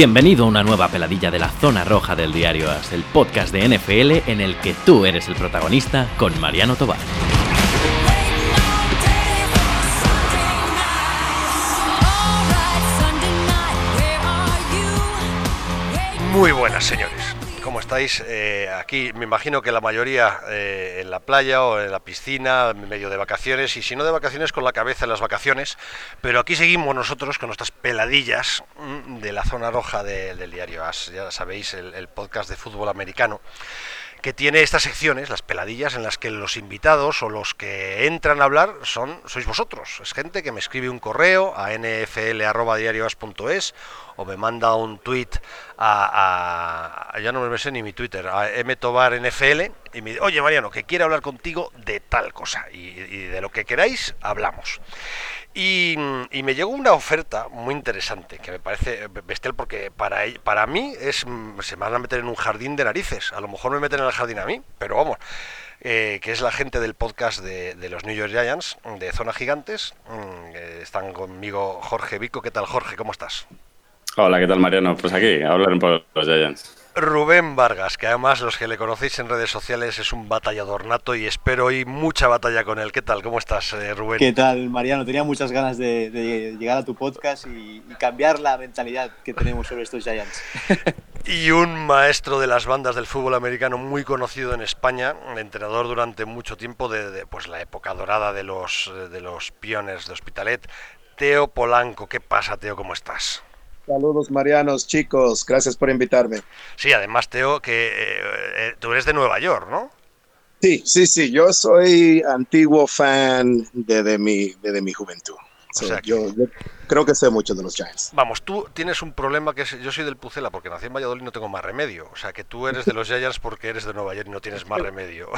Bienvenido a una nueva peladilla de la zona roja del diario AS, el podcast de NFL en el que tú eres el protagonista con Mariano Tobar. Muy buenas, señores. ¿Cómo estáis? Eh, aquí me imagino que la mayoría eh, en la playa o en la piscina, en medio de vacaciones, y si no de vacaciones, con la cabeza en las vacaciones. Pero aquí seguimos nosotros con nuestras peladillas mm, de la zona roja de- del diario AS, ya sabéis, el podcast de fútbol americano que tiene estas secciones, las peladillas, en las que los invitados o los que entran a hablar son sois vosotros. Es gente que me escribe un correo a nfl.diarioas.es o me manda un tweet a, ya no me sé ni mi Twitter, a mtobarnfl y me dice, oye Mariano, que quiere hablar contigo de tal cosa y de lo que queráis hablamos. Y, me llegó una oferta muy interesante que me parece bestial porque para, ell- para mí es, se me van a meter en un jardín de narices. A lo mejor me meten en el jardín a mí, pero vamos. eh, que es la gente del podcast de, de los New York Giants, de Zona Gigantes. Mm, eh, están conmigo Jorge Vico. ¿Qué tal, Jorge? ¿Cómo estás? Hola, ¿qué tal Mariano? Pues aquí, a hablar un poco de los Giants. Rubén Vargas, que además los que le conocéis en redes sociales es un batallador nato y espero hoy mucha batalla con él. ¿Qué tal? ¿Cómo estás, eh, Rubén? ¿Qué tal, Mariano? Tenía muchas ganas de, de llegar a tu podcast y, y cambiar la mentalidad que tenemos sobre estos Giants. Y un maestro de las bandas del fútbol americano muy conocido en España, entrenador durante mucho tiempo de, de, pues la época dorada de los de los Pioners de Hospitalet, Teo Polanco. ¿Qué pasa, Teo? ¿Cómo estás? Saludos Marianos, chicos, gracias por invitarme. Sí, además, Teo, que eh, eh, tú eres de Nueva York, ¿no? Sí, sí, sí, yo soy antiguo fan desde mi, desde mi juventud. O sea yo, yo creo que sé mucho de los Giants. Vamos, tú tienes un problema que es, yo soy del Pucela porque nací en Valladolid y no tengo más remedio. O sea, que tú eres de los Giants porque eres de Nueva York y no tienes más remedio.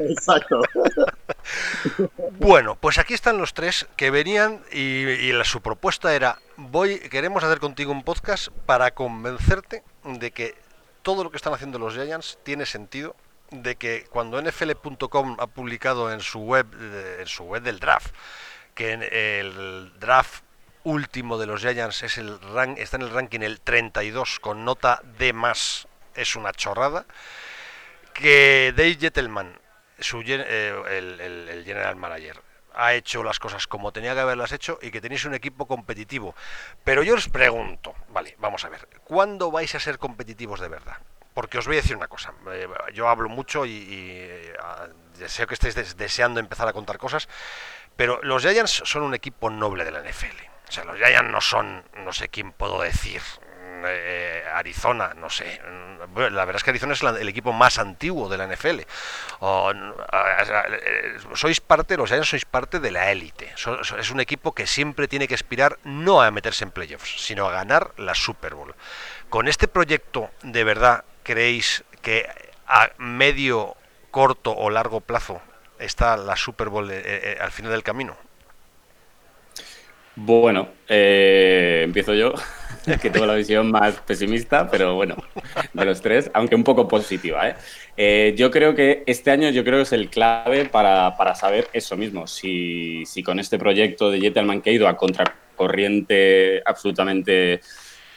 Exacto. Bueno, pues aquí están los tres que venían y, su propuesta era, voy, queremos hacer contigo un podcast para convencerte de que todo lo que están haciendo los Giants tiene sentido, de que cuando NFL.com ha publicado en su web, eh, en su web del draft, que el draft último de los Giants es el está en el ranking el 32 con nota D más, es una chorrada, que Dave Gettleman, su, eh, el, general manager, ha hecho las cosas como tenía que haberlas hecho y que tenéis un equipo competitivo. Pero yo os pregunto, vale, vamos a ver, ¿cuándo vais a ser competitivos de verdad? Porque os voy a decir una cosa, eh, yo hablo mucho y, y, eh, deseo que estéis des- deseando empezar a contar cosas, pero los Giants son un equipo noble de la NFL. O sea, los Giants no son, no sé quién puedo decir, eh, Arizona, no sé. La verdad es que Arizona es el equipo más antiguo de la NFL. Eh, sois parte, los Giants sois parte de la élite. Es un equipo que siempre tiene que aspirar no a meterse en playoffs, sino a ganar la Super Bowl. Con este proyecto, ¿de verdad creéis que a medio, corto o largo plazo está la Super Bowl eh, eh, al final del camino? Bueno, eh, empiezo yo, que tengo la visión más pesimista, pero bueno, de los tres, aunque un poco positiva. ¿eh? Eh, yo creo que este año yo creo que es el clave para, para saber eso mismo, si, si con este proyecto de Jettelman que ha ido a contracorriente absolutamente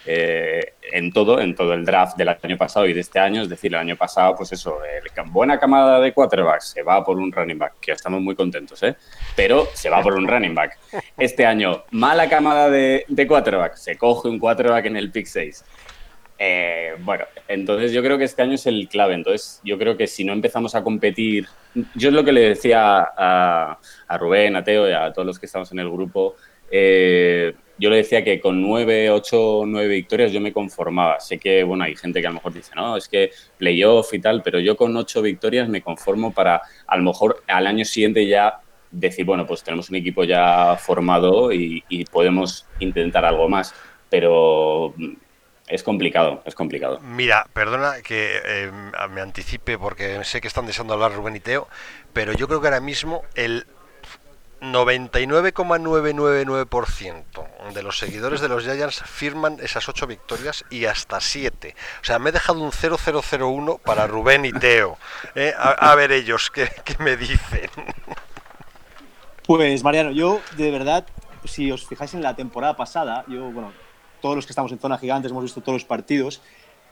eh, en todo, en todo el draft del año pasado y de este año, es decir, el año pasado, pues eso, el, buena camada de quarterbacks se va por un running back, que estamos muy contentos, ¿eh? pero se va por un running back. Este año, mala camada de, de quarterback, se coge un quarterback en el pick 6. Eh, bueno, entonces yo creo que este año es el clave. Entonces yo creo que si no empezamos a competir, yo es lo que le decía a, a Rubén, a Teo y a todos los que estamos en el grupo, eh, yo le decía que con nueve, ocho, nueve victorias yo me conformaba. Sé que, bueno, hay gente que a lo mejor dice, no, es que playoff y tal, pero yo con ocho victorias me conformo para a lo mejor al año siguiente ya decir, bueno, pues tenemos un equipo ya formado y, podemos intentar algo más. Pero es complicado, es complicado. Mira, perdona que eh, me anticipe porque sé que están deseando hablar Rubén y Teo, pero yo creo que ahora mismo el 99,999% de los seguidores de los Giants firman esas ocho victorias y hasta siete. O sea, me he dejado un 0001 para Rubén y Teo. ¿eh? A, a, ver ellos qué, me dicen. Pues Mariano, yo de verdad, si os fijáis en la temporada pasada, yo, bueno, todos los que estamos en zona gigantes hemos visto todos los partidos.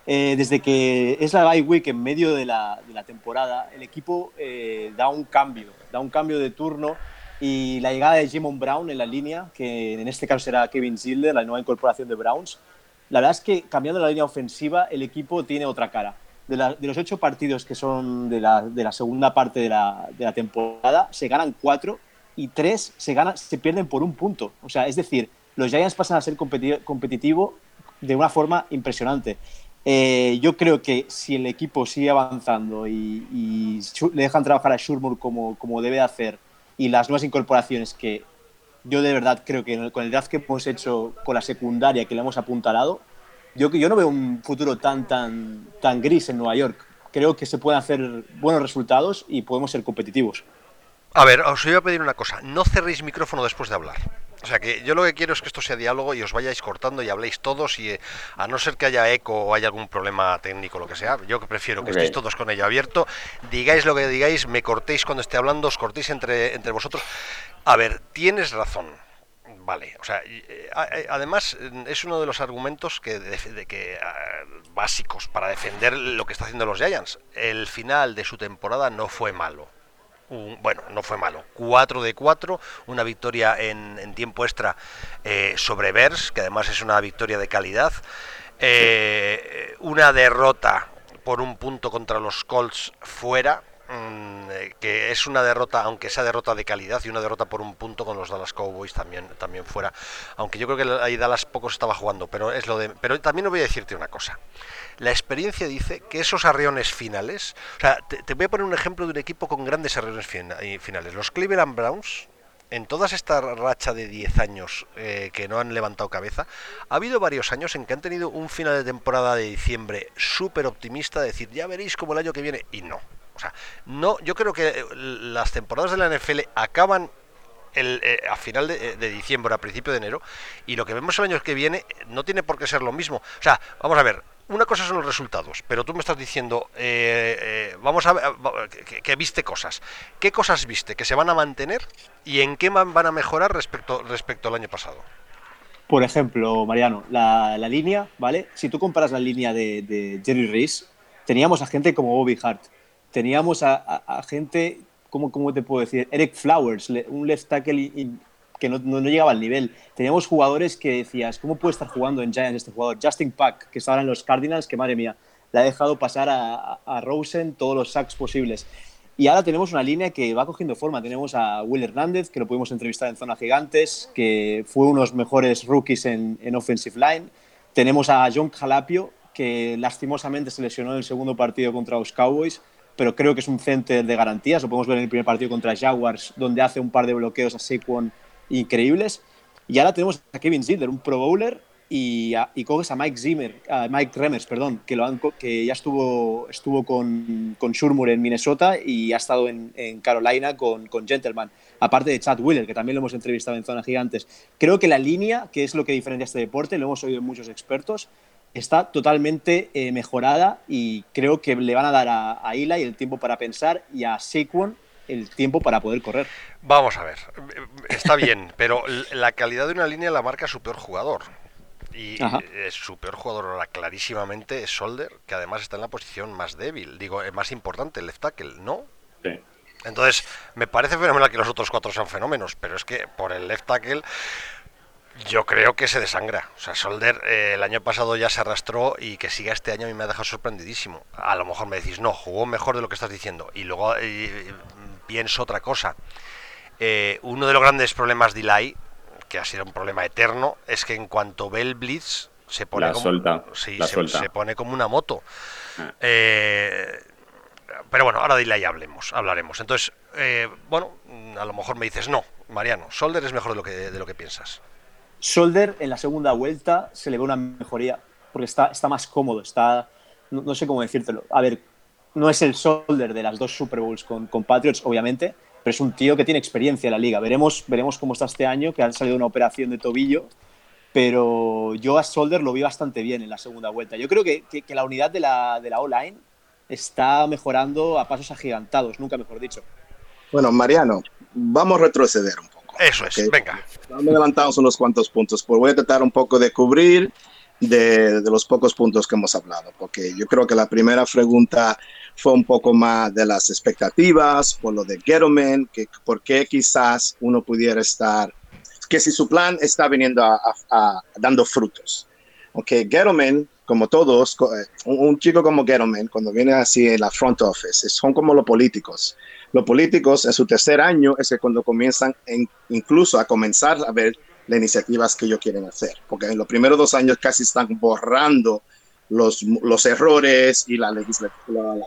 Eh, desde que es la bye week en medio de la, de la temporada, el equipo eh, da un cambio, da un cambio de turno y la llegada de Jimon Brown en la línea, que en este caso será Kevin Zilder, la nueva incorporación de Browns, la verdad es que cambiando la línea ofensiva el equipo tiene otra cara. De, la, de los ocho partidos que son de la, de la segunda parte de la, de la, temporada, se ganan cuatro y tres se, ganan, se pierden por un punto. O sea, es decir, los Giants pasan a ser competitivo, competitivo de una forma impresionante. Eh, yo creo que si el equipo sigue avanzando y, y le dejan trabajar a Shurmur como, como debe hacer y las nuevas incorporaciones que yo de verdad creo que con el draft que hemos hecho con la secundaria que le hemos apuntalado, yo, yo no veo un futuro tan, tan, tan gris en Nueva York. Creo que se pueden hacer buenos resultados y podemos ser competitivos. A ver, os voy a pedir una cosa. No cerréis micrófono después de hablar. O sea que yo lo que quiero es que esto sea diálogo y os vayáis cortando y habléis todos y eh, a no ser que haya eco o haya algún problema técnico lo que sea, yo que prefiero que okay. estéis todos con ello abierto, digáis lo que digáis, me cortéis cuando esté hablando, os cortéis entre, entre vosotros. A ver, tienes razón. Vale, o sea, eh, además es uno de los argumentos que, de, de que uh, básicos para defender lo que está haciendo los Giants. El final de su temporada no fue malo bueno, no fue malo, 4 de 4, una victoria en, tiempo extra eh, sobre Bears, que además es una victoria de calidad, eh, una derrota por un punto contra los Colts fuera, que es una derrota, aunque sea derrota de calidad, y una derrota por un punto con los Dallas Cowboys también, también fuera, aunque yo creo que ahí Dallas poco se estaba jugando, pero es lo de, pero también voy a decirte una cosa la experiencia dice que esos arreones finales, o sea, te, voy a poner un ejemplo de un equipo con grandes arreones finales. Los Cleveland Browns, en toda esta racha de 10 años eh, que no han levantado cabeza, ha habido varios años en que han tenido un final de temporada de diciembre súper optimista, de decir, ya veréis como el año que viene, y no. O sea, no, yo creo que las temporadas de la NFL acaban el, eh, a final de, de, diciembre, a principio de enero, y lo que vemos el año que viene no tiene por qué ser lo mismo. O sea, vamos a ver, una cosa son los resultados, pero tú me estás diciendo, eh, eh, vamos a ver, que, viste cosas. ¿Qué cosas viste que se van a mantener y en qué van a mejorar respecto, respecto al año pasado? Por ejemplo, Mariano, la, la línea, ¿vale? Si tú comparas la línea de, de, Jerry Reese, teníamos a gente como Bobby Hart, teníamos a, a, a gente, ¿cómo, ¿cómo, te puedo decir? Eric Flowers, un left tackle in, que no, no, no, llegaba al nivel. Teníamos jugadores que decías, ¿cómo puede estar jugando en Giants este jugador? Justin Pack, que está ahora en los Cardinals, que madre mía, le ha dejado pasar a, a Rosen todos los sacks posibles. Y ahora tenemos una línea que va cogiendo forma. Tenemos a Will Hernández, que lo pudimos entrevistar en Zona Gigantes, que fue uno de los mejores rookies en, en offensive line. Tenemos a John Jalapio, que lastimosamente se lesionó en el segundo partido contra los Cowboys, pero creo que es un center de garantías. Lo podemos ver en el primer partido contra Jaguars, donde hace un par de bloqueos a Saquon increíbles. Y ahora tenemos a Kevin Zidler, un Pro Bowler, y, a, y coges a Mike Zimmer, Mike Remers, perdón, que, ya estuvo, estuvo con, con Shurmur en Minnesota y ha estado en, en Carolina con, con, Gentleman, aparte de Chad Wheeler, que también lo hemos entrevistado en Zona Gigantes. Creo que la línea, que es lo que diferencia este deporte, lo hemos oído en muchos expertos, está totalmente eh, mejorada y creo que le van a dar a, a Eli el tiempo para pensar y a Saquon el tiempo para poder correr. Vamos a ver, está bien, pero la calidad de una línea la marca su peor jugador. Y Ajá. su peor jugador ahora clarísimamente es Solder, que además está en la posición más débil, digo, más importante, el left tackle, ¿no? Sí. Entonces, me parece fenomenal que los otros cuatro sean fenómenos, pero es que por el left tackle yo creo que se desangra. O sea, Solder eh, el año pasado ya se arrastró y que siga este año a mí me ha dejado sorprendidísimo. A lo mejor me decís, no, jugó mejor de lo que estás diciendo. Y luego eh, pienso otra cosa. Eh, uno de los grandes problemas de Eli, que ha sido un problema eterno, es que en cuanto ve el blitz se pone, la como, suelta, sí, la se, suelta. se, pone como una moto. Ah. Eh, pero bueno, ahora de Eli hablemos, hablaremos. Entonces, eh, bueno, a lo mejor me dices, no, Mariano, Solder es mejor de lo que, de lo que piensas. Solder en la segunda vuelta se le ve una mejoría, porque está, está más cómodo, está, no, sé cómo decírtelo. A ver, no es el Solder de las dos Super Bowls con, con, Patriots, obviamente, pero es un tío que tiene experiencia en la liga. Veremos, veremos cómo está este año, que ha salido una operación de tobillo, pero yo a Solder lo vi bastante bien en la segunda vuelta. Yo creo que, que, la unidad de la, de la O-line está mejorando a pasos agigantados, nunca mejor dicho. Bueno, Mariano, vamos a retroceder. Eso es, ¿ok? venga. Me adelantamos unos cuantos puntos, pero voy a tratar un poco de cubrir de, de, los pocos puntos que hemos hablado, porque yo creo que la primera pregunta fue un poco más de las expectativas, por lo de Gettleman, que por qué quizás uno pudiera estar, que si su plan está viniendo a, a, a dando frutos. Ok, Gettleman, como todos, un, un, chico como Gettleman, cuando viene así en la front office, son como los políticos. Los políticos en su tercer año es que cuando comienzan en, incluso a comenzar a ver las iniciativas que ellos quieren hacer, porque en los primeros dos años casi están borrando los, los errores y la,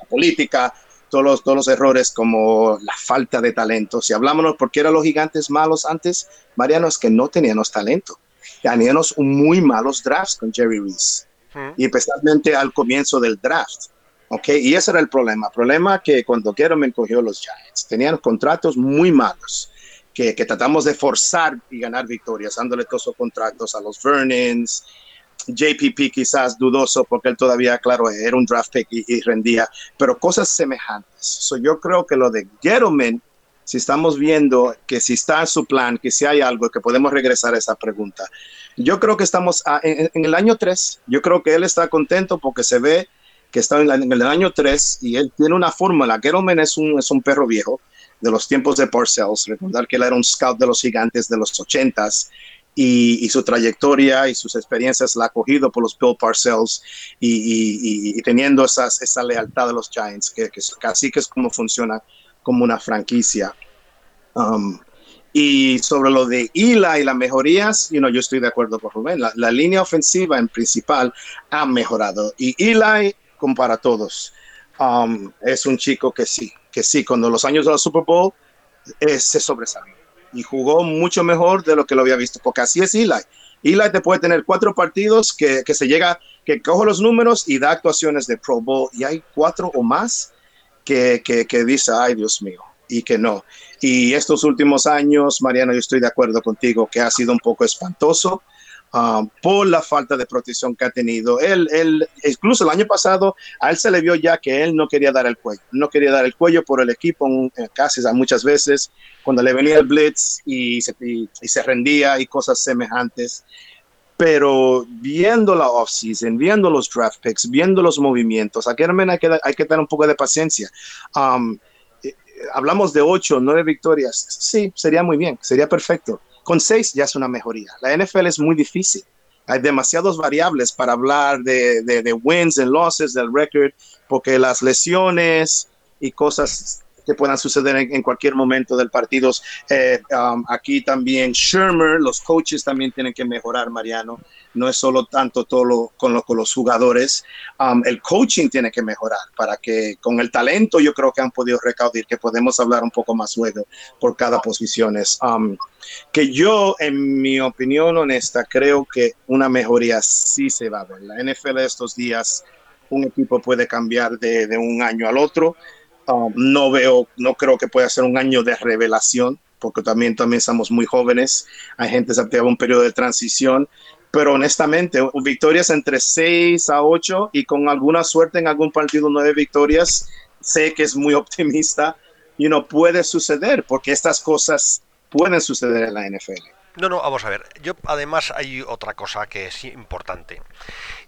política, todos los, todos los errores como la falta de talento. Si hablamos por qué eran los gigantes malos antes, Mariano, es que no teníamos talento. Teníamos muy malos drafts con Jerry Reese, y especialmente al comienzo del draft. Okay, y ese era el problema. El problema que cuando Gettleman cogió los Giants, tenían contratos muy malos que, que, tratamos de forzar y ganar victorias, dándole todos esos contratos a los Vernons, JPP quizás dudoso porque él todavía, claro, era un draft pick y, y rendía, pero cosas semejantes. So yo creo que lo de Gettleman, si estamos viendo que si está en su plan, que si hay algo, que podemos regresar a esa pregunta. Yo creo que estamos a, en, en, el año 3, yo creo que él está contento porque se ve que está en, la, en el año 3 y él tiene una fórmula. Gettleman es un, es un perro viejo de los tiempos de Parcells, recordar que él era un scout de los gigantes de los 80s y, y, su trayectoria y sus experiencias la ha cogido por los Bill Parcells y, y, y teniendo esas, esa lealtad de los Giants, que, que casi que es como funciona como una franquicia. Um, y sobre lo de Ila y las mejorías, you know, yo estoy de acuerdo con Rubén. La, la, línea ofensiva en principal ha mejorado. Y Eli, como para todos, um, es un chico que sí, que sí, cuando los años de la Super Bowl eh, se sobresalió y jugó mucho mejor de lo que lo había visto, porque así es Eli. Eli te puede tener cuatro partidos que, que se llega, que coge los números y da actuaciones de Pro Bowl, y hay cuatro o más que, que, que dice, ay Dios mío, y que no. Y estos últimos años, Mariano, yo estoy de acuerdo contigo que ha sido un poco espantoso um, por la falta de protección que ha tenido. Él, él, incluso el año pasado, a él se le vio ya que él no quería dar el cuello. No quería dar el cuello por el equipo eh, casi muchas veces, cuando le venía el blitz y se, y, y se rendía y cosas semejantes pero viendo la offseason, viendo los draft picks, viendo los movimientos, aquí hay que, hay que tener un poco de paciencia. Um, hablamos de ocho, nueve victorias, sí, sería muy bien, sería perfecto. Con seis ya es una mejoría. La NFL es muy difícil. Hay demasiadas variables para hablar de, de, de wins and losses del record, porque las lesiones y cosas que puedan suceder en, en cualquier momento del partido. Eh, um, aquí también Shermer, los coaches también tienen que mejorar, Mariano. No es solo tanto todo lo, con, lo, con los jugadores. Um, el coaching tiene que mejorar para que con el talento yo creo que han podido recaudar, que podemos hablar un poco más luego por cada posición. Um, que yo, en mi opinión honesta, creo que una mejoría sí se va a ver. La NFL estos días, un equipo puede cambiar de, de un año al otro. Um, no veo, no creo que pueda ser un año de revelación, porque también, también estamos muy jóvenes, hay gente que un periodo de transición, pero honestamente, victorias entre 6 a 8 y con alguna suerte en algún partido nueve victorias, sé que es muy optimista y no puede suceder, porque estas cosas pueden suceder en la NFL. No, no, vamos a ver. Yo además hay otra cosa que es importante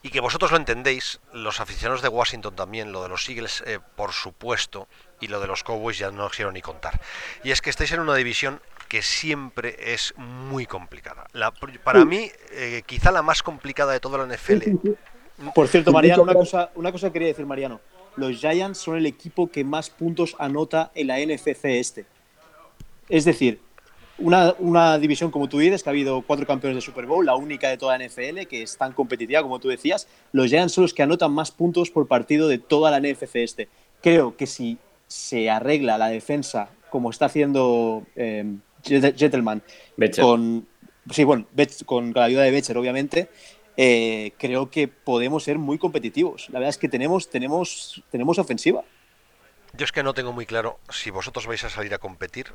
y que vosotros lo entendéis, los aficionados de Washington también, lo de los Eagles eh, por supuesto y lo de los Cowboys ya no quiero ni contar. Y es que estáis en una división que siempre es muy complicada. La, para mí, eh, quizá la más complicada de toda la NFL. Por cierto, Mariano, una cosa, una cosa quería decir, Mariano. Los Giants son el equipo que más puntos anota en la NFC este. Es decir, una, una, división, como tú dices, que ha habido cuatro campeones de Super Bowl, la única de toda la NFL, que es tan competitiva como tú decías. Los Giants son los que anotan más puntos por partido de toda la NFC este. Creo que si se arregla la defensa como está haciendo eh, Gentleman con, sí, bueno, con la ayuda de Becher, obviamente, eh, creo que podemos ser muy competitivos. La verdad es que tenemos, tenemos, tenemos ofensiva. Yo es que no tengo muy claro si vosotros vais a salir a competir.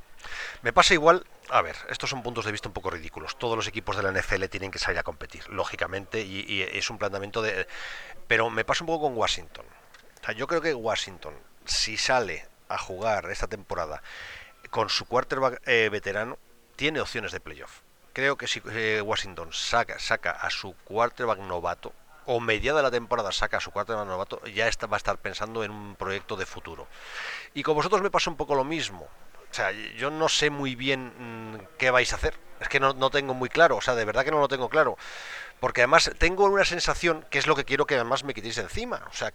Me pasa igual, a ver, estos son puntos de vista un poco ridículos. Todos los equipos de la NFL tienen que salir a competir, lógicamente, y, es un planteamiento de... Pero me pasa un poco con Washington. Yo creo que Washington, si sale a jugar esta temporada con su quarterback eh, veterano, tiene opciones de playoff. Creo que si eh, Washington saca, saca a su quarterback novato, o mediada la temporada saca su quarterback novato, ya está, va a estar pensando en un proyecto de futuro. Y con vosotros me pasa un poco lo mismo. O sea, yo no sé muy bien mm, qué vais a hacer. Es que no, no tengo muy claro. O sea, de verdad que no lo tengo claro porque además tengo una sensación que es lo que quiero que además me quitéis de encima. O sea,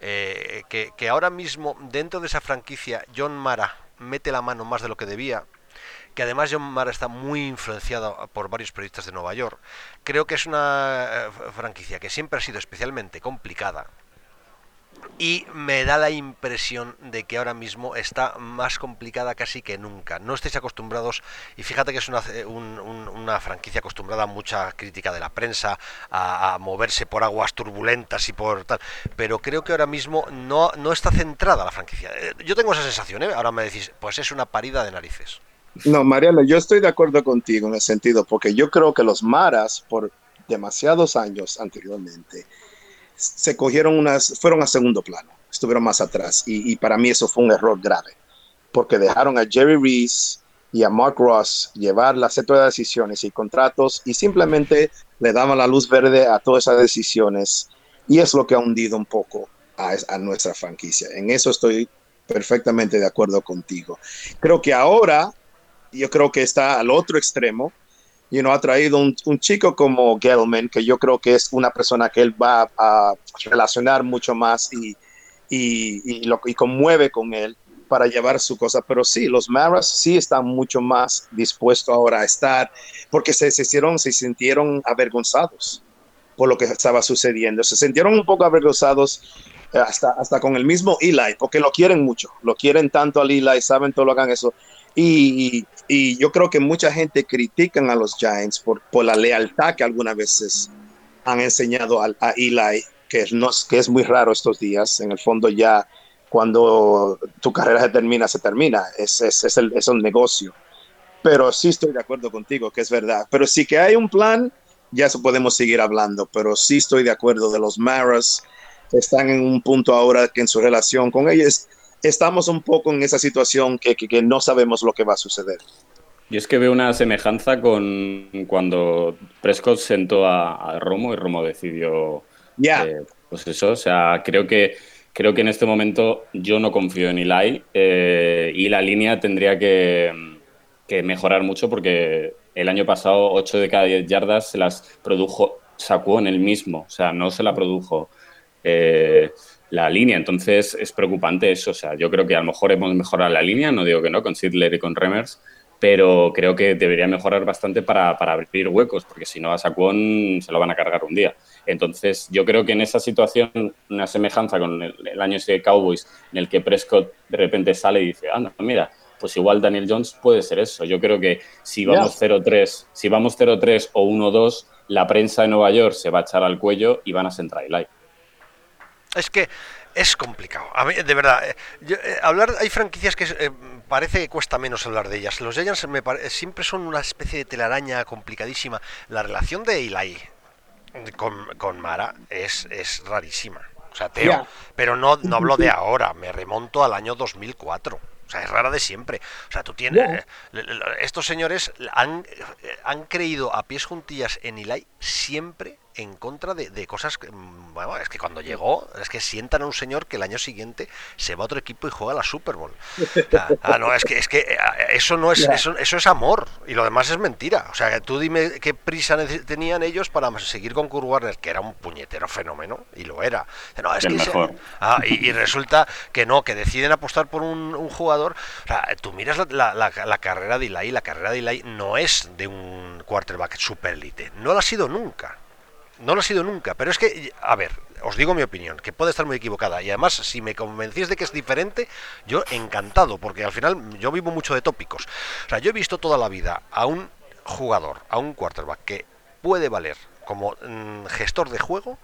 eh, que, que, ahora mismo dentro de esa franquicia John Mara mete la mano más de lo que debía, que además John Mara está muy influenciado por varios proyectos de Nueva York. Creo que es una eh, franquicia que siempre ha sido especialmente complicada, y me da la impresión de que ahora mismo está más complicada casi que nunca. No estáis acostumbrados, y fíjate que es un, una franquicia acostumbrada a mucha crítica de la prensa, a, a, moverse por aguas turbulentas y por tal, pero creo que ahora mismo no, no está centrada la franquicia. Eh, yo tengo esa sensación, ¿eh? ahora me decís, pues es una parida de narices. No, Mariano, yo estoy de acuerdo contigo en el sentido, porque yo creo que los Maras, por demasiados años anteriormente, se cogieron unas, fueron a segundo plano, estuvieron más atrás. Y, y, para mí eso fue un error grave, porque dejaron a Jerry Reese y a Mark Ross llevar la serie de decisiones y contratos y simplemente le daban la luz verde a todas esas decisiones. Y es lo que ha hundido un poco a, a nuestra franquicia. En eso estoy perfectamente de acuerdo contigo. Creo que ahora, yo creo que está al otro extremo, you know, ha traído un, un, chico como Gelman, que yo creo que es una persona que él va a relacionar mucho más y, y, y, lo, y conmueve con él para llevar su cosa. Pero sí, los Maras sí están mucho más dispuestos ahora a estar, porque se, se, hicieron, se sintieron avergonzados por lo que estaba sucediendo. Se sintieron un poco avergonzados eh, hasta, hasta con el mismo Eli, porque lo quieren mucho, lo quieren tanto al Eli, saben todo lo hagan eso. Y, y, yo creo que mucha gente critican a los Giants por, por la lealtad que algunas veces han enseñado a, a Eli, que, no, que es muy raro estos días. En el fondo ya cuando tu carrera se termina, se termina. Es, es, es, el, es un negocio. Pero sí estoy de acuerdo contigo, que es verdad. Pero sí que hay un plan, ya eso podemos seguir hablando. Pero sí estoy de acuerdo de los Maras. Están en un punto ahora que en su relación con ellos estamos un poco en esa situación que, que, que, no sabemos lo que va a suceder. Yo es que veo una semejanza con cuando Prescott sentó a, a Romo y Romo decidió. Ya. Yeah. Eh, pues eso, o sea, creo que, creo que en este momento yo no confío en Eli eh, y la línea tendría que, que, mejorar mucho porque el año pasado 8 de cada 10 yardas se las produjo sacó en el mismo, o sea, no se la produjo. Eh, la línea. Entonces es preocupante eso. O sea, yo creo que a lo mejor hemos mejorado la línea, no digo que no, con Sidler y con Remers, pero creo que debería mejorar bastante para, para abrir huecos, porque si no a Saquon se lo van a cargar un día. Entonces yo creo que en esa situación, una semejanza con el, el año ese de Cowboys, en el que Prescott de repente sale y dice, anda, mira, pues igual Daniel Jones puede ser eso. Yo creo que si vamos 0-3, si vamos 0-3 o 1-2, la prensa de Nueva York se va a echar al cuello y van a sentar el like. Es que es complicado. A mí, de verdad, eh, yo, eh, hablar hay franquicias que eh, parece que cuesta menos hablar de ellas. Los Giants me siempre son una especie de telaraña complicadísima. La relación de Eli con, con Mara es, es rarísima. O sea, Teo, yeah. pero no, no hablo de ahora, me remonto al año 2004. O sea, es rara de siempre. O sea, tú tienes... Yeah. Estos señores han, han creído a pies juntillas en Eli siempre en contra de, de, cosas que, bueno, es que cuando llegó, es que sientan a un señor que el año siguiente se va a otro equipo y juega la Super Bowl. Ah, ah no, es que, es que eh, eso no es, eso, eso, es amor y lo demás es mentira. O sea, tú dime qué prisa tenían ellos para seguir con Kurt Warner, que era un puñetero fenómeno, y lo era. No, es que mejor. Se, ah, y, y, resulta que no, que deciden apostar por un, un jugador. O sea, tú miras la, la, la, la carrera de Eli, la carrera de Eli no es de un quarterback super elite, no lo ha sido nunca. No lo ha sido nunca, pero es que, a ver, os digo mi opinión, que puede estar muy equivocada. Y además, si me convencís de que es diferente, yo encantado, porque al final yo vivo mucho de tópicos. O sea, yo he visto toda la vida a un jugador, a un quarterback, que puede valer como mmm, gestor de juego,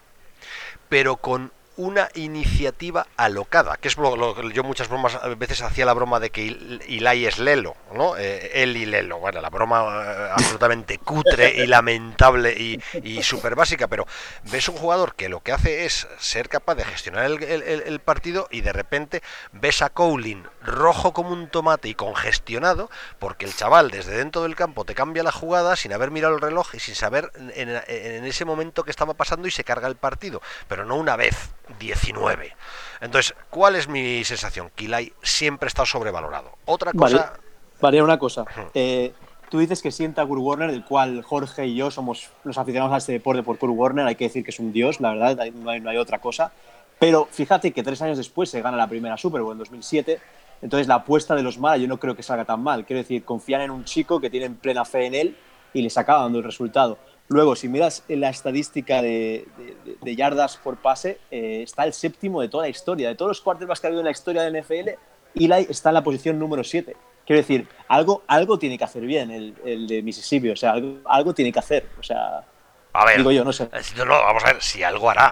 pero con una iniciativa alocada, que es lo, que yo muchas bromas a veces hacía la broma de que Ilai es Lelo, ¿no? Eh, él y Lelo, bueno, la broma eh, absolutamente cutre y lamentable y, y súper básica, pero ves un jugador que lo que hace es ser capaz de gestionar el, partido y de repente ves a Cowling rojo como un tomate y congestionado porque el chaval desde dentro del campo te cambia la jugada sin haber mirado el reloj y sin saber en, en ese momento que estaba pasando y se carga el partido, pero no una vez, 19. Entonces, ¿cuál es mi sensación? Kilay siempre está sobrevalorado. Otra cosa... Vale, una cosa. Eh, tú dices que sienta a Kurt Warner, del cual Jorge y yo somos los aficionados a este deporte por Kurt Warner. Hay que decir que es un dios, la verdad, no hay, no hay otra cosa. Pero fíjate que tres años después se gana la primera Super Bowl en 2007. Entonces la apuesta de los malas yo no creo que salga tan mal. Quiero decir, confían en un chico que tienen plena fe en él y les acaba dando el resultado. Luego, si miras la estadística de, yardas por pase, eh, está el séptimo de toda la historia. De todos los quarterbacks que ha habido en la historia del NFL, Eli está en la posición número 7. Quiero decir, algo, algo tiene que hacer bien el, de Mississippi. O sea, algo, tiene que hacer. O sea, a ver, digo yo, no sé. No, no, vamos a ver, si algo hará.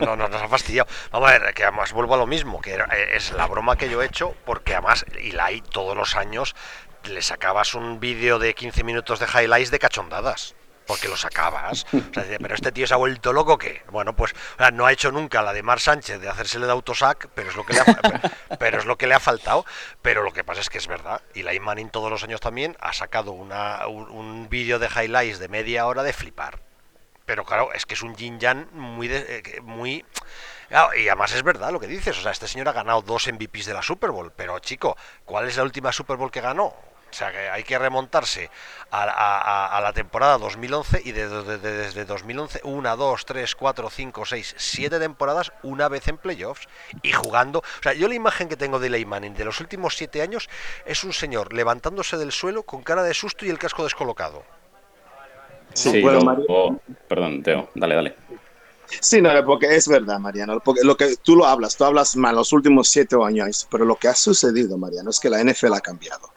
No, no, nos ha fastidiado. Vamos a ver, que además vuelvo a lo mismo, que es la broma que yo he hecho, porque además Eli todos los años le sacabas un vídeo de 15 minutos de highlights de cachondadas porque lo sacabas. pero este tío se ha vuelto loco que, bueno, pues no ha hecho nunca la de Mar Sánchez de hacérsele de autosac, pero es lo que le ha, pero es lo que le ha faltado. Pero lo que pasa es que es verdad. Y la Manning todos los años también ha sacado una, un, vídeo de highlights de media hora de flipar. Pero claro, es que es un Jin Jan muy, eh, muy y además es verdad lo que dices. O sea, este señor ha ganado dos MVPs de la Super Bowl. Pero chico, ¿cuál es la última Super Bowl que ganó? O sea que hay que remontarse a, la temporada 2011 y desde, 2011, 1, 2, 3, 4, 5, 6, 7 temporadas, una vez en playoffs y jugando. O sea, yo la imagen que tengo de Eli Manning de los últimos 7 años es un señor levantándose del suelo con cara de susto y el casco descolocado. Sí, perdón, Teo, dale, dale. Sí, no, porque es verdad, Mariano, porque lo que tú lo hablas, tú hablas mal los últimos siete años, pero lo que ha sucedido, Mariano, es que la NFL ha cambiado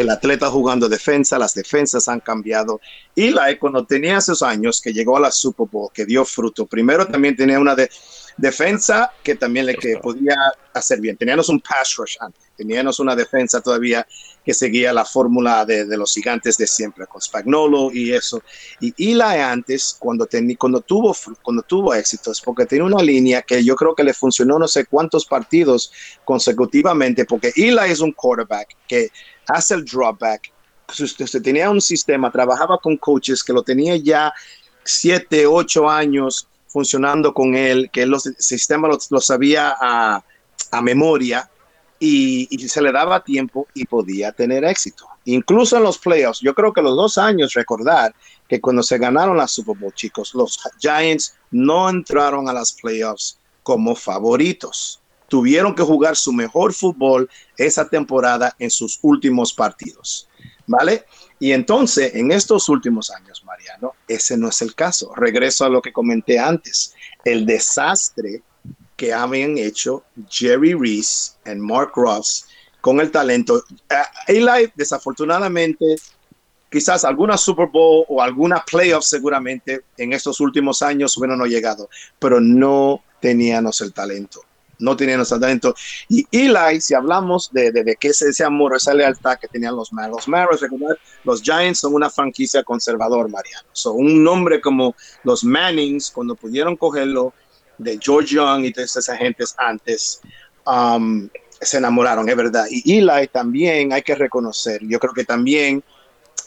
el atleta jugando defensa, las defensas han cambiado. Y la cuando tenía esos años que llegó a la Super Bowl, que dio fruto, primero también tenía una de, defensa que también le que podía hacer bien. Teníamos un pass rush antes, teníamos una defensa todavía que seguía la fórmula de, los gigantes de siempre, con Spagnolo y eso. Y Eli antes, cuando, cuando, tuvo, cuando tuvo éxitos, porque tenía una línea que yo creo que le funcionó no sé cuántos partidos consecutivamente, porque Eli es un quarterback que hace el drawback. Usted tenía un sistema, trabajaba con coaches que lo tenía ya siete, ocho años funcionando con él, que el sistema lo, sabía a, memoria y, se le daba tiempo y podía tener éxito. Incluso en los playoffs, yo creo que los dos años, recordar que cuando se ganaron la Super Bowl, chicos, los Giants no entraron a las playoffs como favoritos tuvieron que jugar su mejor fútbol esa temporada en sus últimos partidos. ¿Vale? Y entonces, en estos últimos años, Mariano, ese no es el caso. Regreso a lo que comenté antes. El desastre que habían hecho Jerry Reese y Mark Ross con el talento. Uh, Eli, desafortunadamente, quizás alguna Super Bowl o alguna playoff seguramente en estos últimos años bueno no llegado, pero no teníamos el talento no tenían ese talento. Y Eli, si hablamos de, de, de que ese, ese, amor, esa lealtad que tenían los los los Giants son una franquicia conservador, Mariano. Son un nombre como los Mannings, cuando pudieron cogerlo de George Young y todas esas agentes antes, um, se enamoraron, es verdad. Y Eli también hay que reconocer, yo creo que también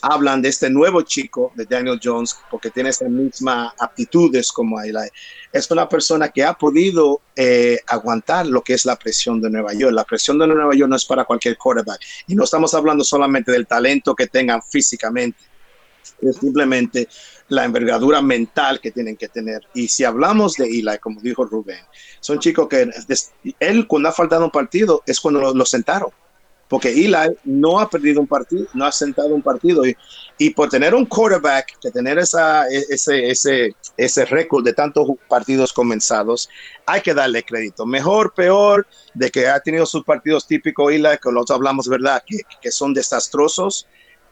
hablan de este nuevo chico, de Daniel Jones, porque tiene esas mismas aptitudes como Eli. Es una persona que ha podido eh, aguantar lo que es la presión de Nueva York. La presión de Nueva York no es para cualquier quarterback. Y no estamos hablando solamente del talento que tengan físicamente, es simplemente la envergadura mental que tienen que tener. Y si hablamos de Eli, como dijo Rubén, son chicos que él cuando ha faltado un partido es cuando lo sentaron porque Eli no ha perdido un partido, no ha sentado un partido. Y, y por tener un quarterback, que tener esa, ese, ese, ese récord de tantos partidos comenzados, hay que darle crédito. Mejor, peor, de que ha tenido sus partidos típicos Eli, que los hablamos, ¿verdad? Que, que son desastrosos.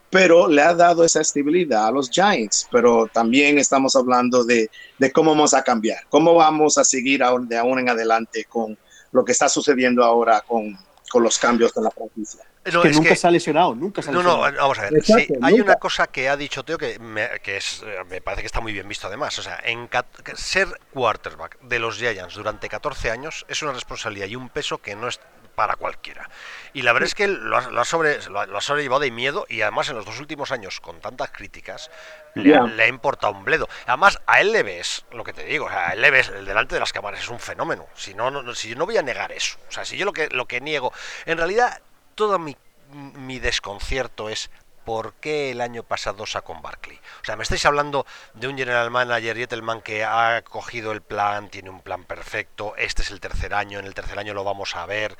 pero le ha dado esa estabilidad a los Giants. Pero también estamos hablando de, de cómo vamos a cambiar, cómo vamos a seguir de ahora en adelante con lo que está sucediendo ahora con, con los cambios de la franquicia. No, que nunca se ha lesionado, nunca se ha lesionado. No, no, vamos a ver. sí, hay una cosa que ha dicho Teo que, me, que es, me parece que está muy bien visto además. O sea, en ser quarterback de los Giants durante 14 años es una responsabilidad y un peso que no es para cualquiera. Y la verdad es que lo ha, lo ha sobre, lo ha, sobrellevado de miedo y además en los dos últimos años, con tantas críticas, le, ha, le, ha, importado un bledo. Además, a él le ves, lo que te digo, o sea, a él le ves, el delante de las cámaras es un fenómeno. Si no, no, si yo no voy a negar eso. O sea, si yo lo que, lo que niego, en realidad todo mi, mi desconcierto es ¿por qué el año pasado sacó con Barkley? O sea, me estáis hablando de un general manager, Yetelman, que ha cogido el plan, tiene un plan perfecto, este es el tercer año, en el tercer año lo vamos a ver,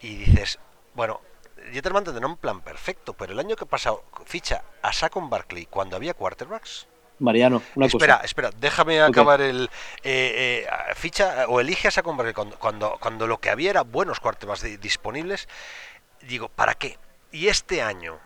y dices, bueno, Yetelman tendrá un plan perfecto, pero el año que pasado ficha a Saquon Barkley cuando había quarterbacks. Mariano, una espera, cosa. Espera, déjame okay. acabar el. Eh, eh, ficha o elige a Saquon Barkley cuando, cuando, cuando, lo que había era buenos quarterbacks disponibles digo, ¿para qué? Y este año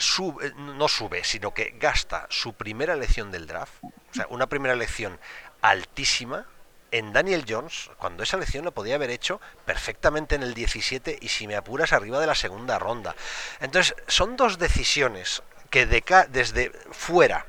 sube, no sube, sino que gasta su primera elección del draft, o sea, una primera elección altísima en Daniel Jones, cuando esa elección lo podía haber hecho perfectamente en el 17 y si me apuras arriba de la segunda ronda. Entonces, son dos decisiones que de desde fuera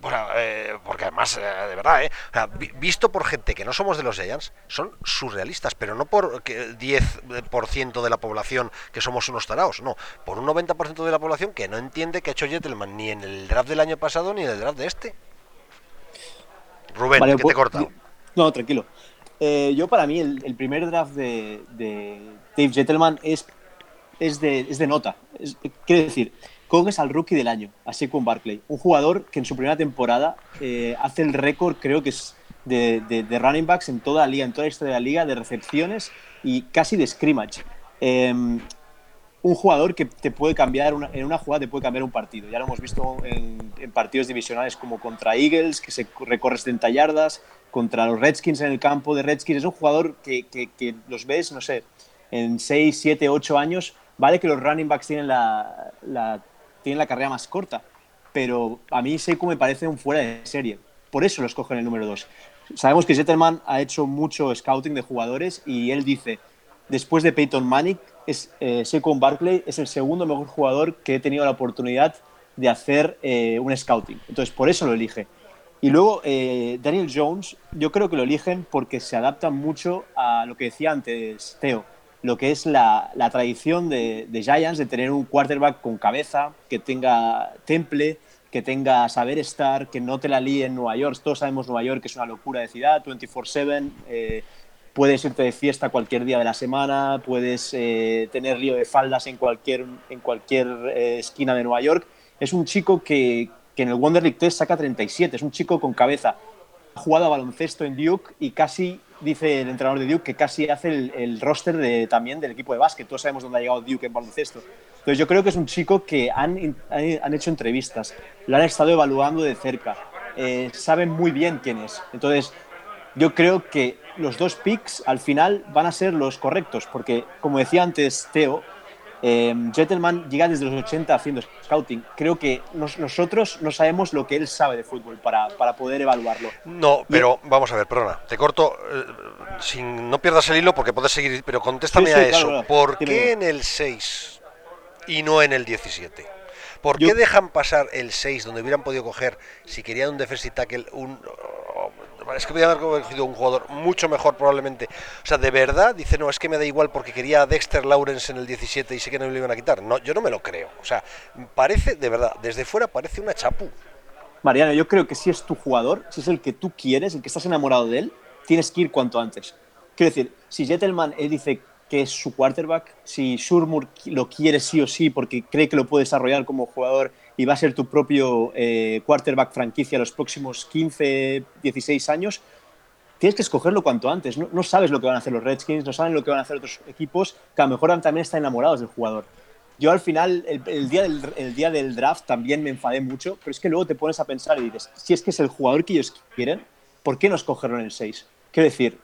bueno, eh, porque además, eh, de verdad, eh, o sea, visto por gente que no somos de los Giants, son surrealistas, pero no por 10% de la población que somos unos taraos, no, por un 90% de la población que no entiende que ha hecho Gentleman ni en el draft del año pasado ni en el draft de este. Rubén, vale, que te he cortado. No, tranquilo. Eh, yo para mí el, el primer draft de, de, Dave Gentleman es, es, de, es de nota. Es, quiero decir, coges al rookie del año, así con Barclay, un jugador que en su primera temporada eh, hace el récord, creo que es de, de, de, running backs en toda la liga, en toda la historia de la liga, de recepciones y casi de scrimmage. Eh, un jugador que te puede cambiar, una, en una jugada te puede cambiar un partido. Ya lo hemos visto en, en, partidos divisionales como contra Eagles, que se recorre 70 yardas, contra los Redskins en el campo de Redskins. Es un jugador que, que, que los ves, no sé, en 6, 7, 8 años. Vale que los running backs tienen la, la tienen la carrera más corta. Pero a mí Seiko me parece un fuera de serie. Por eso lo escogen el número 2. Sabemos que Zetterman ha hecho mucho scouting de jugadores y él dice, después de Peyton Manning, es, eh, Saquon Barkley es el segundo mejor jugador que he tenido la oportunidad de hacer eh, un scouting. Entonces, por eso lo elige. Y luego, eh, Daniel Jones, yo creo que lo eligen porque se adapta mucho a lo que decía antes Teo lo que es la, la tradición de, de, Giants de tener un quarterback con cabeza, que tenga temple, que tenga saber estar, que no te la líe en Nueva York. Todos sabemos Nueva York que es una locura de ciudad, 24/7. Eh, puedes irte de fiesta cualquier día de la semana, puedes eh, tener lío de faldas en cualquier, en cualquier eh, esquina de Nueva York. Es un chico que, que en el Wonder League Test saca 37, es un chico con cabeza. Ha jugado a baloncesto en Duke y casi dice el entrenador de Duke que casi hace el, el roster también del equipo de básquet. Todos sabemos dónde ha llegado Duke en baloncesto. Entonces yo creo que es un chico que han, han hecho entrevistas, lo han estado evaluando de cerca, eh, saben muy bien quién es. Entonces yo creo que los dos picks al final van a ser los correctos, porque como decía antes Teo, eh, Gentleman llega desde los 80 haciendo scouting. Creo que nos, nosotros no sabemos lo que él sabe de fútbol para, para poder evaluarlo. No, pero y... vamos a ver, perdona, te corto, eh, sin, no pierdas el hilo porque puedes seguir, pero contéstame sí, sí, a eso. Claro, ¿Por qué en el 6 y no en el 17? ¿Por qué dejan pasar el 6 donde hubieran podido coger, si querían un defensive tackle, un, es que podían haber cogido un jugador mucho mejor probablemente. O sea, de verdad, dice, no, es que me da igual porque quería a Dexter Lawrence en el 17 y sé que no me lo iban a quitar. No, yo no me lo creo. O sea, parece, de verdad, desde fuera parece una chapu. Mariano, yo creo que si es tu jugador, si es el que tú quieres, el que estás enamorado de él, tienes que ir cuanto antes. Quiero decir, si Jettelman él dice que es su quarterback, si Shurmur lo quiere sí o sí porque cree que lo puede desarrollar como jugador y va a ser tu propio eh, quarterback franquicia los próximos 15, 16 años, tienes que escogerlo cuanto antes. No, no, sabes lo que van a hacer los Redskins, no saben lo que van a hacer otros equipos que a lo mejor también están enamorados del jugador. Yo al final, el, el, día del, el día del draft también me enfadé mucho, pero es que luego te pones a pensar y dices, si es que es el jugador que ellos quieren, ¿por qué no escogerlo en el 6? Quiero decir,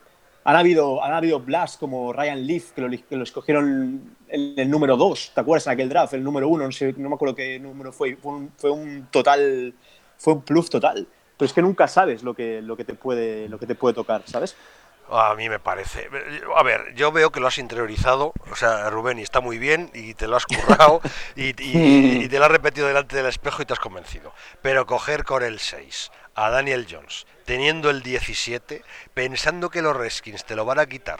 Han habido, han habido Blast como Ryan Leaf, que lo, que lo escogieron en el número 2, ¿te acuerdas? En aquel draft, el número 1, no, sé, no me acuerdo qué número fue. Fue un, fue un total, fue un plus total. Pero es que nunca sabes lo que, lo que, te, puede, lo que te puede tocar, ¿sabes? A mí me parece. A ver, yo veo que lo has interiorizado, o sea, Rubén, y está muy bien, y te lo has currado, y, y, te lo has repetido delante del espejo y te has convencido. Pero coger con el 6 a Daniel Jones, teniendo el 17, pensando que los Redskins te lo van a quitar,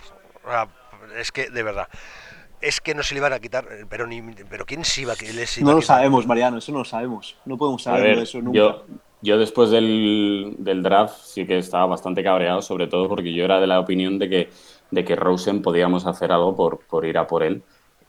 es que, de verdad, es que no se le van a quitar, pero ni pero quién sí iba a que les No lo sabemos, Mariano, eso no lo sabemos. No podemos saber eso nunca. Yo después del, draft sí que estaba bastante cabreado, sobre todo porque yo era de la opinión de que, de que Rosen podíamos hacer algo por, por ir a por él,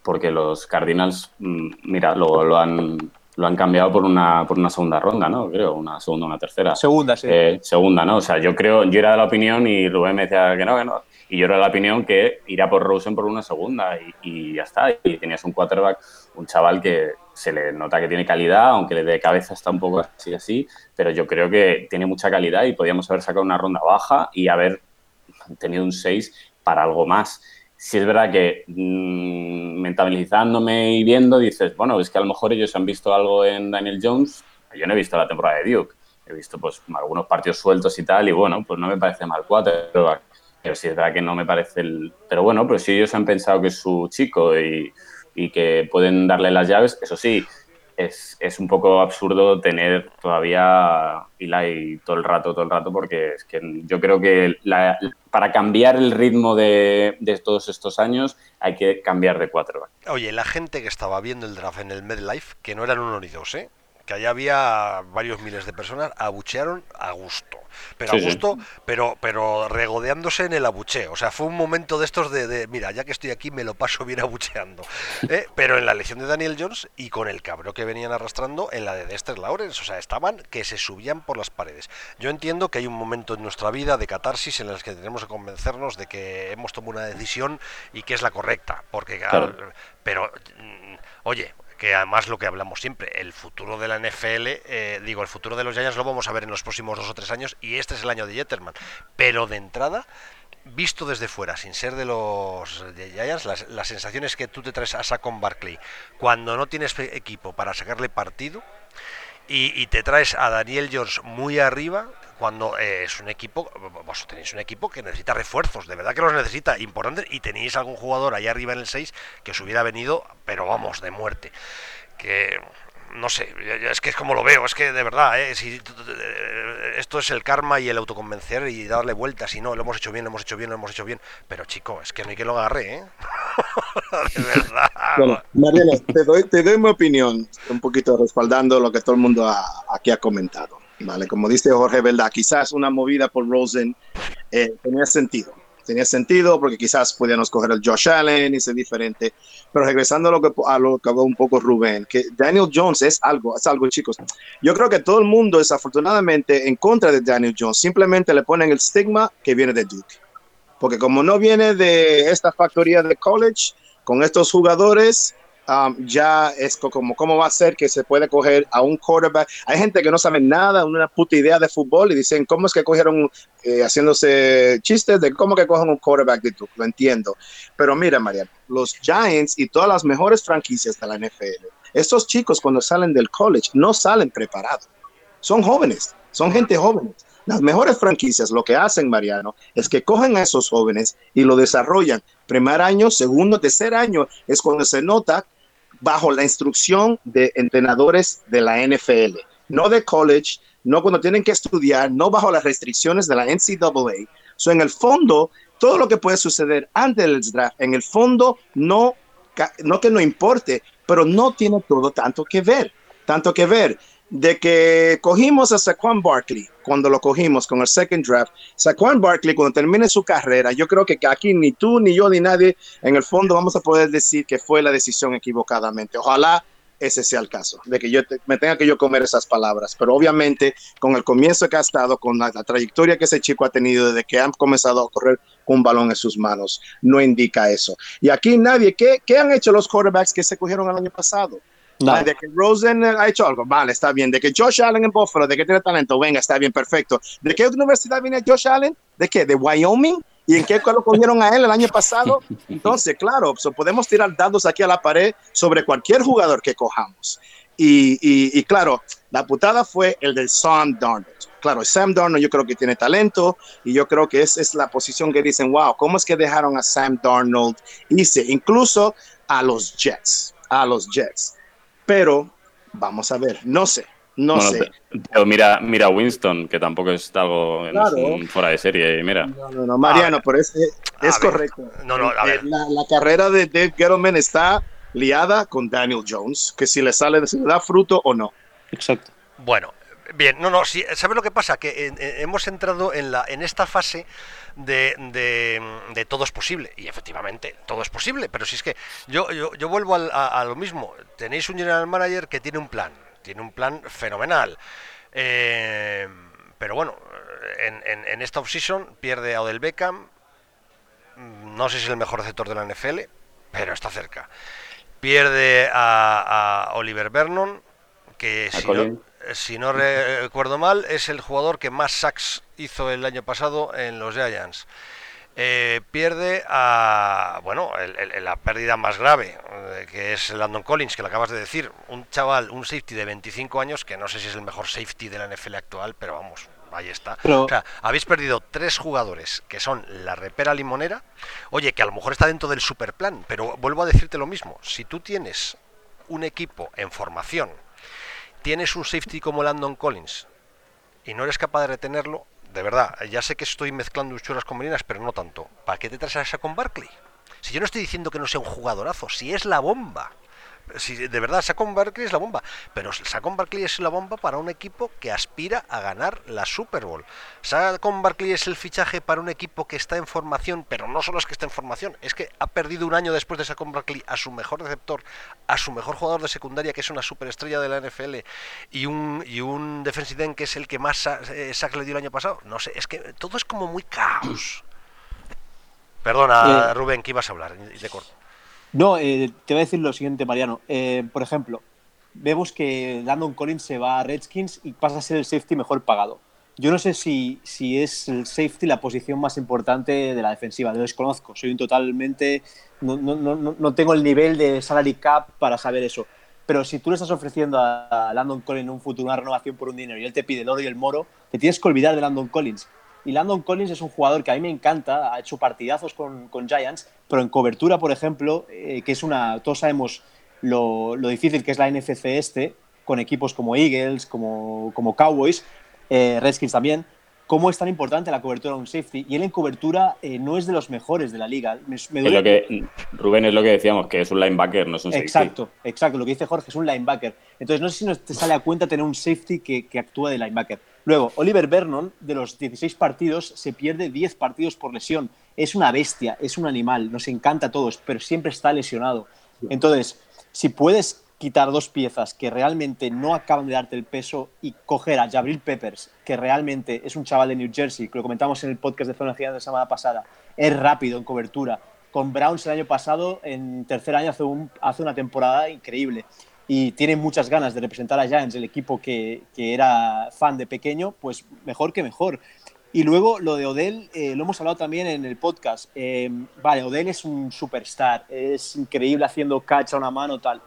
porque los Cardinals, mm, mira, lo, lo, han, lo han cambiado por una, por una segunda ronda, ¿no? Creo, una segunda una tercera. Segunda, sí. Eh, segunda, ¿no? O sea, yo creo, yo era de la opinión y Rubén me decía que no, que no. Y yo era de la opinión que irá por Rosen por una segunda y, y ya está. Y tenías un quarterback, un chaval que, se le nota que tiene calidad, aunque le de cabeza está un poco así así, pero yo creo que tiene mucha calidad y podíamos haber sacado una ronda baja y haber tenido un 6 para algo más. Si es verdad que mmm, mentalizándome y viendo, dices, bueno, es que a lo mejor ellos han visto algo en Daniel Jones. Yo no he visto la temporada de Duke, he visto pues algunos partidos sueltos y tal, y bueno, pues no me parece mal cuatro, pero sí es verdad que no me parece el... Pero bueno, pues si ellos han pensado que es su chico y y que pueden darle las llaves. Eso sí, es, es, un poco absurdo tener todavía Eli todo el rato, todo el rato, porque es que yo creo que la, para cambiar el ritmo de, de, todos estos años hay que cambiar de cuatro. Oye, la gente que estaba viendo el draft en el MedLife, que no eran uno ni dos, ¿eh? que allá había varios miles de personas, abuchearon a gusto. Pero a gusto, pero, pero regodeándose en el abucheo. O sea, fue un momento de estos de, mira, ya que estoy aquí me lo paso bien abucheando. ¿eh? Pero en la elección de Daniel Jones y con el cabro que venían arrastrando en la de Dexter Lawrence. O sea, estaban que se subían por las paredes. Yo entiendo que hay un momento en nuestra vida de catarsis en el que tenemos que convencernos de que hemos tomado una decisión y que es la correcta. Porque, pero, mm, oye, que además lo que hablamos siempre, el futuro de la NFL, eh, digo, el futuro de los Giants lo vamos a ver en los próximos dos o tres años y este es el año de Jetterman. Pero de entrada, visto desde fuera, sin ser de los Giants, las, las sensaciones que tú te traes a Saquon Barkley cuando no tienes equipo para sacarle partido y, y te traes a Daniel Jones muy arriba, cuando eh, es un equipo, vos tenéis un equipo que necesita refuerzos, de verdad que los necesita, importantes, y tenéis algún jugador ahí arriba en el 6 que os hubiera venido, pero vamos, de muerte. Que no sé, es que es como lo veo, es que de verdad, ¿eh? si, esto es el karma y el autoconvencer y darle vueltas y no, lo hemos hecho bien, lo hemos hecho bien, lo hemos hecho bien, pero chico, es que no hay que lo agarre, ¿eh? de verdad. Te doy, te doy mi opinión, un poquito respaldando lo que todo el mundo aquí ha comentado. Vale, como dice Jorge, verdad, quizás una movida por Rosen eh, tenía sentido. Tenía sentido porque quizás podíamos coger el Josh Allen y ser diferente. Pero regresando a lo que, a lo que habló un poco Rubén, que Daniel Jones es algo, es algo, chicos. Yo creo que todo el mundo, desafortunadamente, en contra de Daniel Jones, simplemente le ponen el estigma que viene de Duke. Porque como no viene de esta factoría de college, con estos jugadores, Um, ya es como cómo va a ser que se puede coger a un quarterback. Hay gente que no sabe nada, una puta idea de fútbol y dicen cómo es que cogieron eh, haciéndose chistes de cómo que cogen un quarterback de tú. Lo entiendo. Pero mira, María, los Giants y todas las mejores franquicias de la NFL, estos chicos cuando salen del college no salen preparados. Son jóvenes, son gente joven. Las mejores franquicias lo que hacen, Mariano, es que cogen a esos jóvenes y lo desarrollan. Primer año, segundo, tercer año es cuando se nota bajo la instrucción de entrenadores de la NFL, no de college, no cuando tienen que estudiar, no bajo las restricciones de la NCAA. So, en el fondo, todo lo que puede suceder antes del draft, en el fondo, no, no que no importe, pero no tiene todo tanto que ver, tanto que ver de que cogimos a Saquon Barkley cuando lo cogimos con el second draft. Saquon Barkley, cuando termine su carrera, yo creo que aquí ni tú, ni yo, ni nadie, en el fondo vamos a poder decir que fue la decisión equivocadamente. Ojalá ese sea el caso, de que yo me tenga que yo comer esas palabras. Pero obviamente, con el comienzo que ha estado, con la, trayectoria que ese chico ha tenido desde que han comenzado a correr un balón en sus manos, no indica eso. Y aquí nadie, ¿qué, qué han hecho los quarterbacks que se cogieron el año pasado? De que Rosen ha hecho algo, vale, está bien. De que Josh Allen en Buffalo, de que tiene talento, venga, está bien, perfecto. ¿De qué universidad viene Josh Allen? ¿De qué? ¿De Wyoming? ¿Y en qué lo cogieron a él el año pasado? Entonces, claro, podemos tirar dados aquí a la pared sobre cualquier jugador que cojamos. Y, y, claro, la putada fue el de Sam Darnold. Claro, Sam Darnold yo creo que tiene talento y yo creo que esa es la posición que dicen, wow, ¿cómo es que dejaron a Sam Darnold irse? Incluso a los Jets, a los Jets. Pero vamos a ver, no sé, no sé. Pero mira, mira Winston, que tampoco es algo fuera de serie. Mira. No, no, no Mariano, por eso es, correcto. No, no, a ver. La, carrera de Dave Gettleman está liada con Daniel Jones, que si le sale, si le da fruto o no. Exacto. Bueno, bien, no, no, sí, ¿sabes lo que pasa? Que hemos entrado en, la, en esta fase de, de, todo es posible, y efectivamente todo es posible, pero si es que yo, yo, yo vuelvo a, lo mismo, tenéis un general manager que tiene un plan, tiene un plan fenomenal. Eh, pero bueno, en, en, en esta offseason pierde a Odell Beckham, no sé si es el mejor receptor de la NFL, pero está cerca. Pierde a, Oliver Vernon, que si no, recuerdo mal, es el jugador que más sacks hizo el año pasado en los Giants. Eh, pierde a, bueno, la pérdida más grave, eh, que es Landon Collins, que lo acabas de decir, un chaval, un safety de 25 años, que no sé si es el mejor safety de la NFL actual, pero vamos, ahí está. O sea, habéis perdido tres jugadores que son la repera limonera. Oye, que a lo mejor está dentro del superplan, pero vuelvo a decirte lo mismo. Si tú tienes un equipo en formación, tienes un safety como Landon Collins y no eres capaz de retenerlo, de verdad, ya sé que estoy mezclando churas con merinas, pero no tanto. ¿Para qué te traes a esa con Barkley? Si yo no estoy diciendo que no sea un jugadorazo, si es la bomba si de verdad Saquon Barkley es la bomba, pero Saquon Barkley es la bomba para un equipo que aspira a ganar la Super Bowl. Saquon Barkley es el fichaje para un equipo que está en formación, pero no solo es que está en formación, es que ha perdido un año después de Saquon Barkley a su mejor receptor, a su mejor jugador de secundaria que es una superestrella de la NFL y un y un defensive end que es el que más eh, sack le dio el año pasado. No sé, es que todo es como muy caos. Perdona, Rubén, que ibas a hablar y te corto. No, eh, te voy a decir lo siguiente, Mariano. Eh, por ejemplo, vemos que Landon Collins se va a Redskins y pasa a ser el safety mejor pagado. Yo no sé si, si es el safety la posición más importante de la defensiva, lo desconozco. Soy un totalmente. No, no, no, no, tengo el nivel de salary cap para saber eso. Pero si tú le estás ofreciendo a Landon Collins un futuro una renovación por un dinero y él te pide el oro y el moro, te tienes que olvidar de Landon Collins. Y Landon Collins es un jugador que a mí me encanta, ha hecho partidazos con, con Giants, pero en cobertura, por ejemplo, eh, que es una, todos sabemos lo, lo, difícil que es la NFC este, con equipos como Eagles, como, como Cowboys, eh, Redskins también, cómo es tan importante la cobertura de un safety. Y él en cobertura eh, no es de los mejores de la liga. lo que, Rubén es lo que decíamos, que es un linebacker, no es un safety. Exacto, exacto. Lo que dice Jorge es un linebacker. Entonces no sé si nos te sale a cuenta tener un safety que, que actúa de linebacker. Luego, Oliver Vernon, de los 16 partidos, se pierde 10 partidos por lesión. Es una bestia, es un animal, nos encanta a todos, pero siempre está lesionado. Entonces, si puedes quitar dos piezas que realmente no acaban de darte el peso y coger a Jabril Peppers, que realmente es un chaval de New Jersey, que lo comentamos en el podcast de Zona Ciudad de la semana pasada, es rápido en cobertura. Con Browns el año pasado, en tercer año, hace, un, hace una temporada increíble y tiene muchas ganas de representar a Giants, el equipo que, que era fan de pequeño, pues mejor que mejor. Y luego lo de Odell, eh, lo hemos hablado también en el podcast. Eh, vale, Odell es un superstar, es increíble haciendo catch a una mano, tal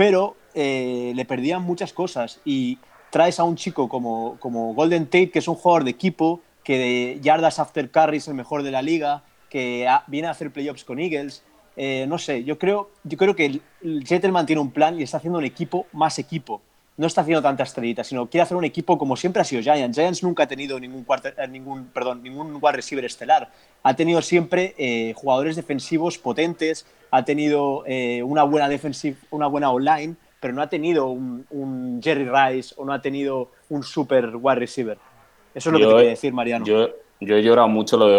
pero eh, le perdían muchas cosas y traes a un chico como, como Golden Tate, que es un jugador de equipo, que de yardas after carry es el mejor de la liga, que viene a hacer playoffs con Eagles. Eh, no sé, yo creo, yo creo que el, el Gentleman tiene un plan y está haciendo un equipo más equipo no está haciendo tanta estrellita, sino quiere hacer un equipo como siempre ha sido Giants. Giants nunca ha tenido ningún, eh, ningún, perdón, ningún wide receiver estelar. Ha tenido siempre eh, jugadores defensivos potentes, ha tenido eh, una buena defensive, una buena online, pero no ha tenido un, Jerry Rice o no ha tenido un super wide receiver. Eso es lo que te quería decir, Mariano. Yo he llorado mucho lo de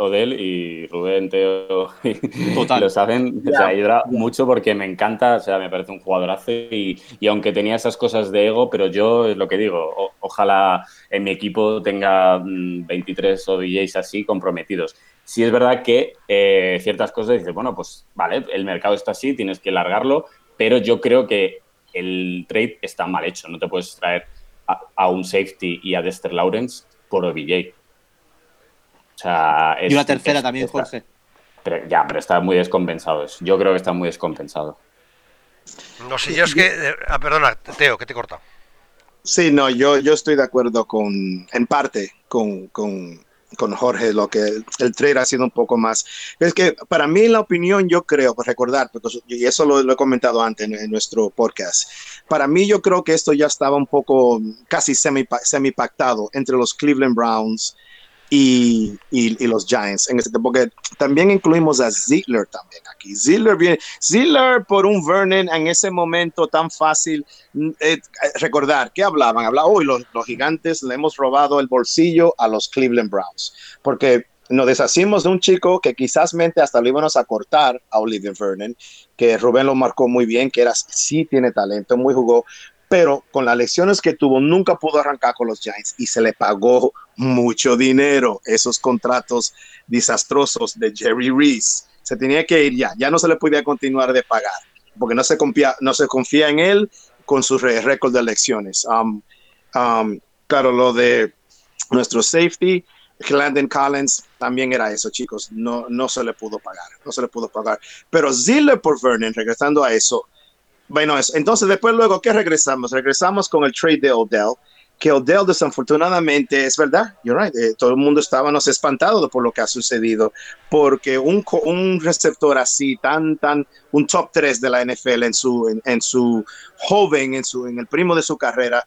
Odell y Rubén, Teo, Total. lo saben. O sea, he llorado mucho porque me encanta, o sea, me parece un jugadorazo y, y aunque tenía esas cosas de ego, pero yo es lo que digo, ojalá en mi equipo tenga 23 mm, ODJs así comprometidos. Sí es verdad que eh, ciertas cosas dices, bueno, pues vale, el mercado está así, tienes que largarlo, pero yo creo que el trade está mal hecho. No te puedes traer a, a un safety y a Dexter Lawrence por OBJ O sea, y una tercera también, Jorge. Pero, ya, pero está muy descompensado. Yo creo que está muy descompensado. No sé, yo es que. Eh, ah, perdona, Teo, que te he cortado. Sí, no, yo, yo estoy de acuerdo con, en parte, con, con, con Jorge, lo que el trade ha sido un poco más. Es que para mí, la opinión, yo creo, por recordar, y eso lo, he comentado antes en, nuestro podcast, para mí yo creo que esto ya estaba un poco casi semi, semi pactado entre los Cleveland Browns y, y, los Giants en tiempo, porque también incluimos a Ziggler también aquí. Ziggler, viene, Ziggler por un Vernon en ese momento tan fácil. Mm, eh, recordar, ¿qué hablaban? Hablaban, hoy los, los gigantes le hemos robado el bolsillo a los Cleveland Browns, porque nos deshacimos de un chico que quizás mente hasta lo íbamos a cortar a Olivier Vernon, que Rubén lo marcó muy bien, que era sí tiene talento, muy jugó, pero con las lecciones que tuvo nunca pudo arrancar con los Giants y se le pagó mucho dinero esos contratos desastrosos de Jerry Reese. Se tenía que ir ya, ya no se le podía continuar de pagar porque no se confía, no se confía en él con su récord de elecciones. Um, um, claro, lo de nuestro safety, Landon Collins, también era eso, chicos. No, no se le pudo pagar, no se le pudo pagar. Pero Zille por Vernon, regresando a eso, bueno, entonces después luego, ¿qué regresamos? Regresamos con el trade de Odell, que Odell desafortunadamente, es verdad, you're right, eh, todo el mundo estábamos espantado por lo que ha sucedido, porque un, un receptor así, tan, tan, un top 3 de la NFL en su, en, su joven, en, su, en el primo de su carrera,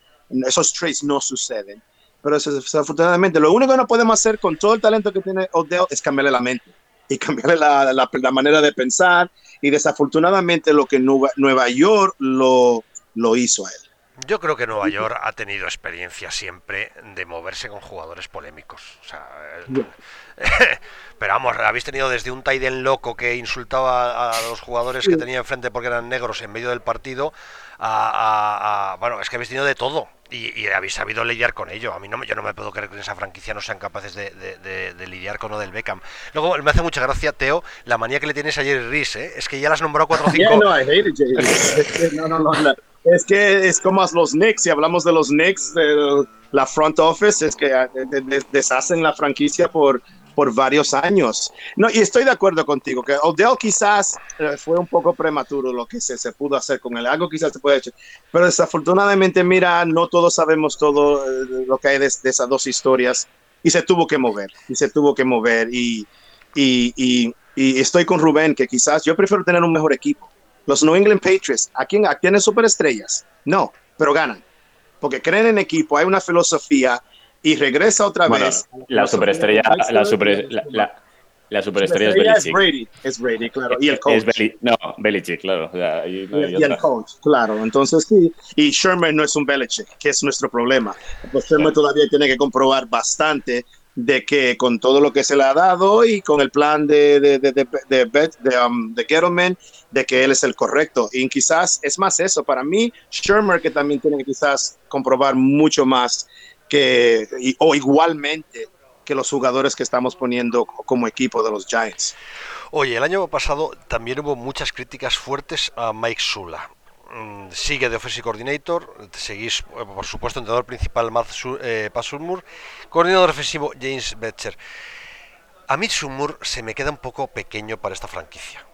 esos trades no suceden. Pero desafortunadamente, lo único que no podemos hacer con todo el talento que tiene Odell es cambiarle la mente y cambiarle la, la, la manera de pensar y desafortunadamente lo que Nueva York lo, lo hizo a él. Yo creo que Nueva York ha tenido experiencia siempre de moverse con jugadores polémicos. O sea, pero vamos, habéis tenido desde un Taiden loco que insultaba a los jugadores que tenía enfrente porque eran negros en medio del partido, a, bueno, es que habéis tenido de todo y, habéis sabido lidiar con ello. A mí no, yo no me puedo creer que en esa franquicia no sean capaces de, lidiar con lo del Beckham. Luego me hace mucha gracia, Teo, la manía que le tienes a Jerry Reese, ¿eh? es que ya las nombró 4 o 5. no, no, no, no, Es que es como los Knicks, si hablamos de los Knicks, de la front office, es que eh, deshacen la franquicia por por varios años. No, y estoy de acuerdo contigo, que Odell quizás eh, fue un poco prematuro lo que se, se, pudo hacer con él, algo quizás se puede hacer, pero desafortunadamente, mira, no todos sabemos todo eh, lo que hay de, esas dos historias y se tuvo que mover, y se tuvo que mover, y, y, y, y, estoy con Rubén, que quizás yo prefiero tener un mejor equipo. Los New England Patriots, ¿a quién, a tienen superestrellas? No, pero ganan, porque creen en equipo, hay una filosofía, y regresa otra vez. La superestrella, la, super, la, la, superestrella es Belichick. Es Brady, es Brady, claro. Y el coach. no, Belichick, claro. y, el coach, claro. Entonces, sí. Y Sherman no es un Belichick, que es nuestro problema. Pues Sherman todavía tiene que comprobar bastante de que con todo lo que se le ha dado y con el plan de, de, de, de, de, um, de Gettleman, de que él es el correcto. Y quizás es más eso. Para mí, Sherman que también tiene que quizás comprobar mucho más o igualmente que los jugadores que estamos poniendo como equipo de los Giants. Oye, el año pasado también hubo muchas críticas fuertes a Mike Sula. Mm, sigue de Offensive Coordinator, seguís, eh, por supuesto, entrenador principal Matt eh, coordinador ofensivo James Betcher. A mí Sumur se me queda un poco pequeño para esta franquicia.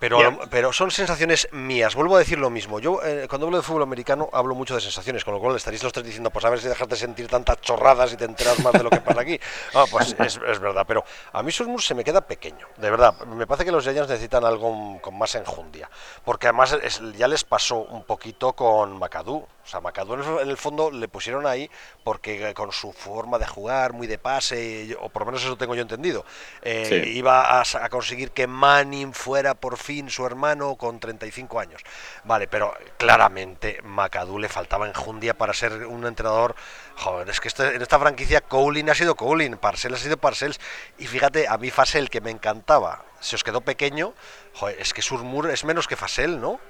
Pero, pero son sensaciones mías. Vuelvo a decir lo mismo. Yo, eh, cuando hablo de fútbol americano, hablo mucho de sensaciones, con lo cual estaréis los tres diciendo, pues a ver si dejas de sentir tantas chorradas y te enteras más de lo que pasa aquí. Ah, pues es, es, verdad. Pero a mí Susmus se me queda pequeño, de verdad. Me parece que los Giants necesitan algo con más enjundia. Porque además ya les pasó un poquito con Macadú. O sea, Macadú en el fondo le pusieron ahí porque con su forma de jugar, muy de pase, o por lo menos eso tengo yo entendido, eh, iba a, a conseguir que Manning fuera por fin su hermano, con 35 años. Vale, pero claramente Macadú le faltaba enjundia para ser un entrenador. Joder, es que en esta franquicia Cowling ha sido Cowling, Parcells ha sido Parcells. Y fíjate, a mí Fasel, que me encantaba, se os quedó pequeño. Joder, es que Surmur es menos que Fasel, ¿no?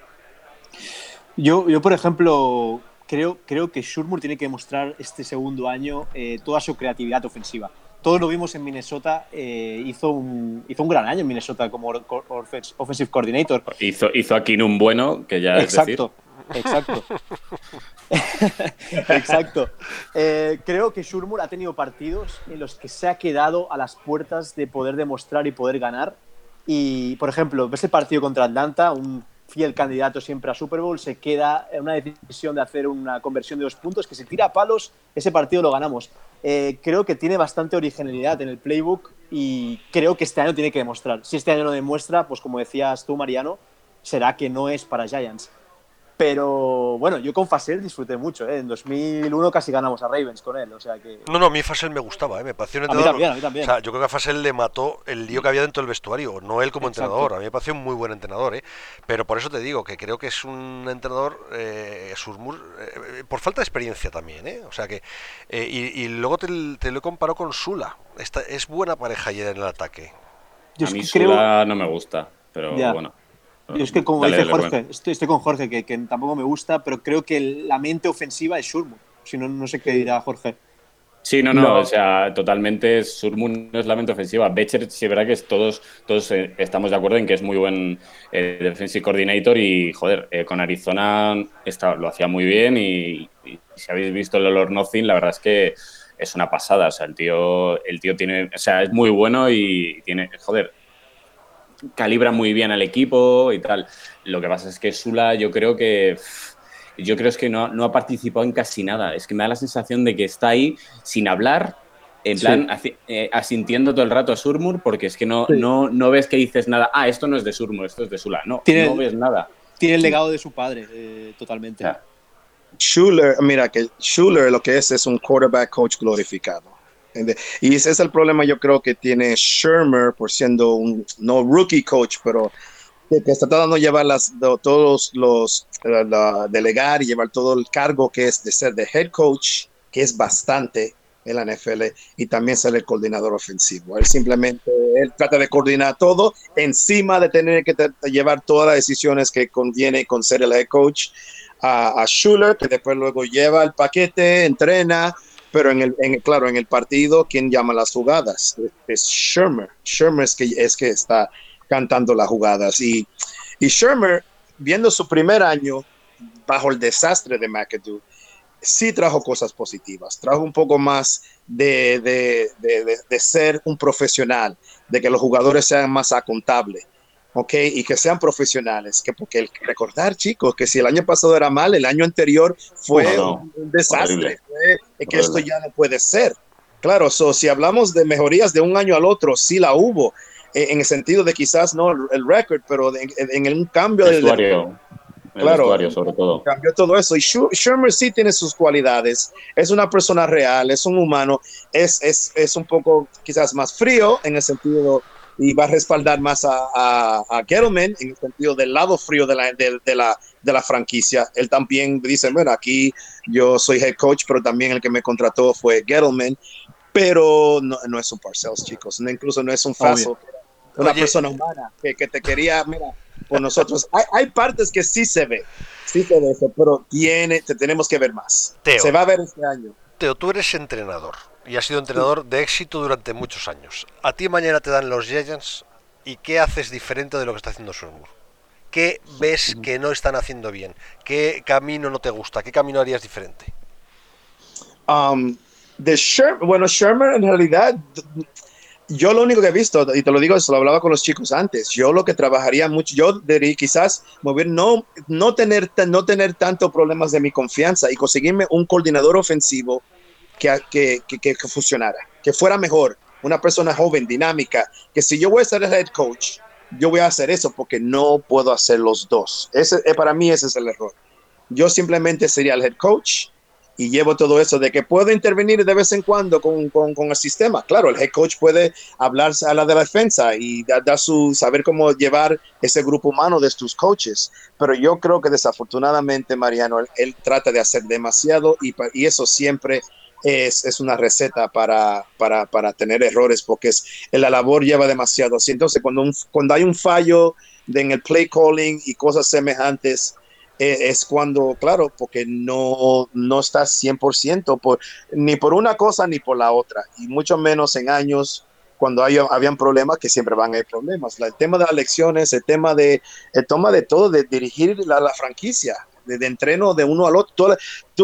Yo, yo por ejemplo, creo, creo que Shurmur tiene que demostrar este segundo año eh, toda su creatividad ofensiva todos lo vimos en Minnesota, eh, hizo, un, hizo un gran año en Minnesota como offensive coordinator. Hizo, hizo aquí un bueno, que ya Exacto. Exacto. Exacto. Eh, creo que Shurmur ha tenido partidos en los que se ha quedado a las puertas de poder demostrar y poder ganar. Y, por ejemplo, ves el partido contra Atlanta, un fiel candidato siempre a Super Bowl, se queda en una decisión de hacer una conversión de dos puntos, que si tira a palos, ese partido lo ganamos. Eh, creo que tiene bastante originalidad en el playbook y creo que este año tiene que demostrar. Si este año no demuestra, pues como decías tú, Mariano, será que no es para Giants. Pero bueno, yo con Fasel disfruté mucho. ¿eh? En 2001 casi ganamos a Ravens con él. O sea que... No, no, a mí Fasel me gustaba. ¿eh? Me pareció un A mí entrenador. también, a mí también. O sea, yo creo que a Fasel le mató el lío que había dentro del vestuario, no él como Exacto. entrenador. A mí me pareció un muy buen entrenador. ¿eh? Pero por eso te digo que creo que es un entrenador, eh, Surmur, eh, por falta de experiencia también. ¿eh? O sea que. eh, y, y luego te, te lo he comparado con Sula. Esta, es buena pareja ayer en el ataque. Yo a mí creo- Sula no me gusta, pero Ya. bueno. Yo es que, como Dale, dice dale, Jorge, estoy, estoy con Jorge, que, que tampoco me gusta, pero creo que la mente ofensiva es Shurmur. Si no, no sé qué dirá Jorge. Sí, no, no, No. o sea, totalmente Surmun no es la mente ofensiva. Becher sí es verdad que es todos, todos eh, estamos de acuerdo en que es muy buen eh, defensive coordinator y, joder, eh, con Arizona está- lo hacía muy bien y, y si habéis visto el Olor Nothing, la verdad es que es una pasada. O sea, el tío, el tío tiene, o sea, es muy bueno y tiene, joder, calibra muy bien al equipo y tal. Lo que pasa es que Sula yo creo que... Yo creo es que no, no ha participado en casi nada. Es que me da la sensación de que está ahí sin hablar, en Sí. plan eh, asintiendo todo el rato a Surmur, porque es que no, Sí. no, no ves que dices nada. Ah, esto no es de Surmur, esto es de Sula. No, Tiene- no ves nada. Tiene el legado de su padre, eh, totalmente. Ya. Schuler, mira que Schuler lo que es es un quarterback coach glorificado. Y ese es el problema yo creo que tiene Shermer por siendo un no rookie coach, pero que, está tratando de llevar las, todos los, la- delegar y llevar todo el cargo que es de ser de head coach, que es bastante en la NFL, y también ser el coordinador ofensivo. Él simplemente, él trata de coordinar todo encima de tener que llevar todas las decisiones que conviene con ser el head coach a, a Schuler, que después luego lleva el paquete, entrena, pero en el, en claro, en el partido, ¿quién llama las jugadas? Es, Shermer. Shermer es que, es que está cantando las jugadas. Y, y Shermer, viendo su primer año bajo el desastre de McAdoo, sí trajo cosas positivas, trajo un poco más de, de, de, de, ser un profesional, de que los jugadores sean más contables. ¿Ok? Y que sean profesionales, que porque el, recordar, chicos, que si el año pasado era mal, el año anterior fue No, no. un, un desastre, Horrible. fue- que esto ya no puede ser. Claro, so, si hablamos de mejorías de un año al otro, sí la hubo, eh, en el sentido de quizás no el, el récord, pero de- en, en un cambio del. El Claro. vestuario, sobre todo. cambió todo eso. Y Shermer sí tiene sus cualidades. Es una persona real, es un humano, es, es, es un poco quizás más frío en el sentido y va a respaldar más a, a, a Gettleman en el sentido del lado frío de la, de, de la, de la franquicia. Él también dice, bueno, aquí yo soy head coach, pero también el que me contrató fue Gettleman. Pero no, no es un Parcells, chicos. No, incluso no es un Faso. Una Oye. persona humana que, que te quería, mira, por nosotros. Hay, hay partes que sí se ve, sí se ve pero tiene, te tenemos que ver más. Teo. Se va a ver este año. Teo, tú eres entrenador y has sido entrenador de éxito durante muchos años. A ti mañana te dan los Giants y ¿qué haces diferente de lo que está haciendo Surmur? ¿Qué ves que no están haciendo bien? ¿Qué camino no te gusta? ¿Qué camino harías diferente? Um, de Sher- bueno, Shermer en realidad, yo lo único que he visto, y te lo digo, se lo hablaba con los chicos antes, yo lo que trabajaría mucho, yo diría quizás mover, no, no, tener, no tener problemas de mi confianza y conseguirme un coordinador ofensivo que, que, que, que- funcionara, que fuera mejor, una persona joven, dinámica, que si yo voy a ser el head coach, yo voy a hacer eso porque no puedo hacer los dos. Ese, eh, para mí ese es el error. Yo simplemente sería el head coach y llevo todo eso de que puedo intervenir de vez en cuando con, con, con el sistema. Claro, el head coach puede hablar a la de la defensa y dar da su, saber cómo llevar ese grupo humano de tus coaches. Pero yo creo que desafortunadamente, Mariano, él, él trata de hacer demasiado y, y eso siempre es, es una receta para, para, para tener errores porque es, la labor lleva demasiado. Así, entonces, cuando, cuando hay un fallo en el play calling y cosas semejantes, eh, es cuando, claro, porque no, no estás 100% por, ni por una cosa ni por la otra, y mucho menos en años cuando hay, habían problemas, que siempre van a haber problemas. El tema de las elecciones, el tema de, el de todo, de dirigir la, la franquicia. De, entreno de uno al otro.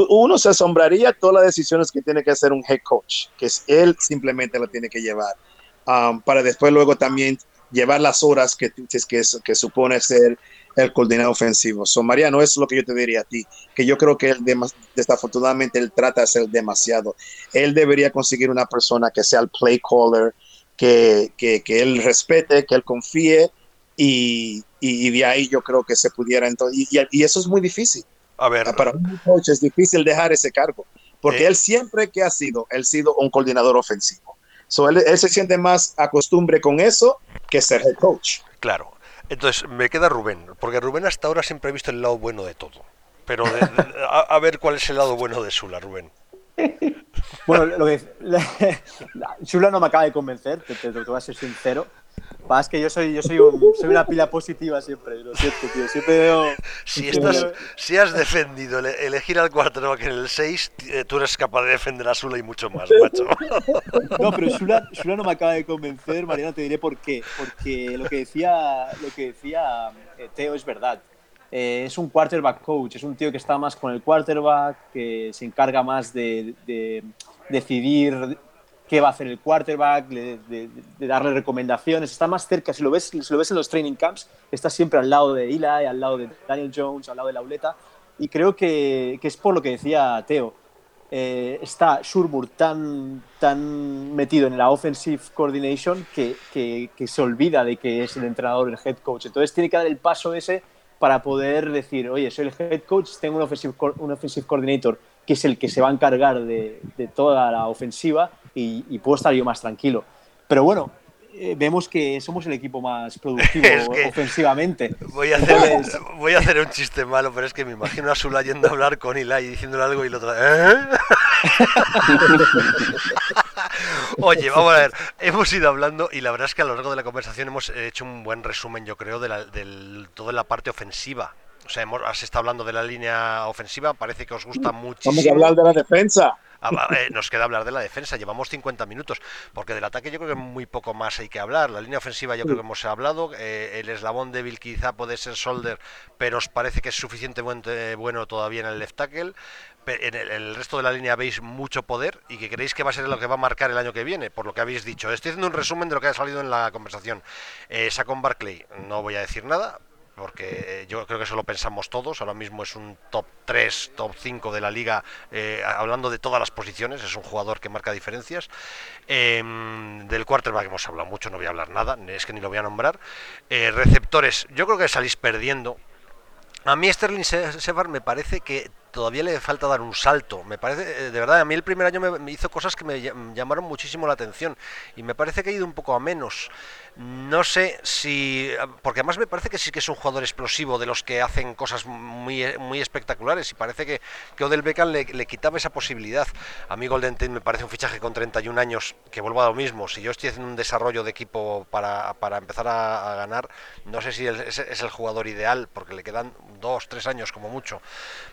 uno se asombraría todas las decisiones que tiene que hacer un head coach, que es él simplemente lo tiene que llevar, um, para después luego también llevar las horas que, que, que supone ser el coordinador ofensivo. So, Mariano, eso es lo que yo te diría a ti, que yo creo que él desafortunadamente él trata de hacer demasiado. Él debería conseguir una persona que sea el play caller, que, que, que él respete, que él confíe y, y, de ahí yo creo que se pudiera entonces, y, y, eso es muy difícil. A ver, para un coach es difícil dejar ese cargo, porque eh. él siempre que ha sido, él ha sido un coordinador ofensivo. So, él, él se siente más acostumbre con eso que ser el coach. Claro, entonces, me queda Rubén, porque Rubén hasta ahora siempre ha visto el lado bueno de todo. Pero a, ver cuál es el lado bueno de Sula, Rubén. Bueno, lo que, Sula no me acaba de convencer, te, voy a ser sincero. Es que yo soy, yo soy, soy una pila positiva siempre, lo siento, tío. Siempre veo. Si, estás, si has defendido elegir al quarterback en el 6, eh, tú eres capaz de defender a Sula y mucho más, macho. No, pero Sula, no me acaba de convencer, Mariano, te diré por qué. Porque lo que decía, lo que decía eh, Teo es verdad. Eh, es un quarterback coach, es un tío que está más con el quarterback, que se encarga más de, de decidir qué va a hacer el quarterback, de, darle recomendaciones, está más cerca, si lo, ves, si lo ves en los training camps, está siempre al lado de Eli, al lado de Daniel Jones, al lado de Lauleta, y creo que, que es por lo que decía Teo, eh, está Shurmur tan, tan metido en la offensive coordination que, que, que, se olvida de que es el entrenador, el head coach, entonces tiene que dar el paso ese para poder decir, oye, soy el head coach, tengo un offensive, un offensive coordinator que es el que se va a encargar de, de toda la ofensiva y, puedo estar yo más tranquilo. Pero bueno, eh, vemos que somos el equipo más productivo ofensivamente. Voy a, hacer, voy a hacer un chiste malo, pero es que me imagino a Sula yendo a hablar con Eli y diciéndole algo y lo otro. ¿eh? Oye, vamos a ver, hemos ido hablando y la verdad es que a lo largo de la conversación hemos hecho un buen resumen, yo creo, de, la, toda la parte ofensiva. O sea, hemos, has estado hablando de la línea ofensiva, parece que os gusta muchísimo. Vamos a hablar de la defensa. Ah, eh, nos queda hablar de la defensa, llevamos 50 minutos, porque del ataque yo creo que muy poco más hay que hablar. La línea ofensiva yo creo que hemos hablado, eh, el eslabón débil quizá puede ser Solder, pero os parece que es suficientemente bueno todavía en el left tackle. En el, resto de la línea veis mucho poder y que creéis que va a ser lo que va a marcar el año que viene, por lo que habéis dicho. Estoy haciendo un resumen de lo que ha salido en la conversación. Eh, Sacón Barclay, no voy a decir nada, porque yo creo que eso lo pensamos todos. Ahora mismo es un top 3, top 5 de la liga, eh, hablando de todas las posiciones. Es un jugador que marca diferencias. Em, del quarterback hemos hablado mucho, no voy a hablar nada, es que ni lo voy a nombrar. Eh, receptores, yo creo que salís perdiendo. A mí Sterling Shepard me parece que todavía le falta dar un salto. Me parece, eh, de verdad, a mí el primer año me, hizo cosas que me llamaron muchísimo la atención y me parece que ha ido un poco a menos. No sé si. Porque además me parece que sí que es un jugador explosivo, de los que hacen cosas muy, muy espectaculares. Y parece que, que Odell Beckham le, quitaba esa posibilidad. A mí Golden Tate me parece un fichaje con 31 años, que vuelvo a lo mismo. Si yo estoy haciendo un desarrollo de equipo para, para empezar a, ganar, no sé si es, el jugador ideal, porque le quedan dos, tres años como mucho.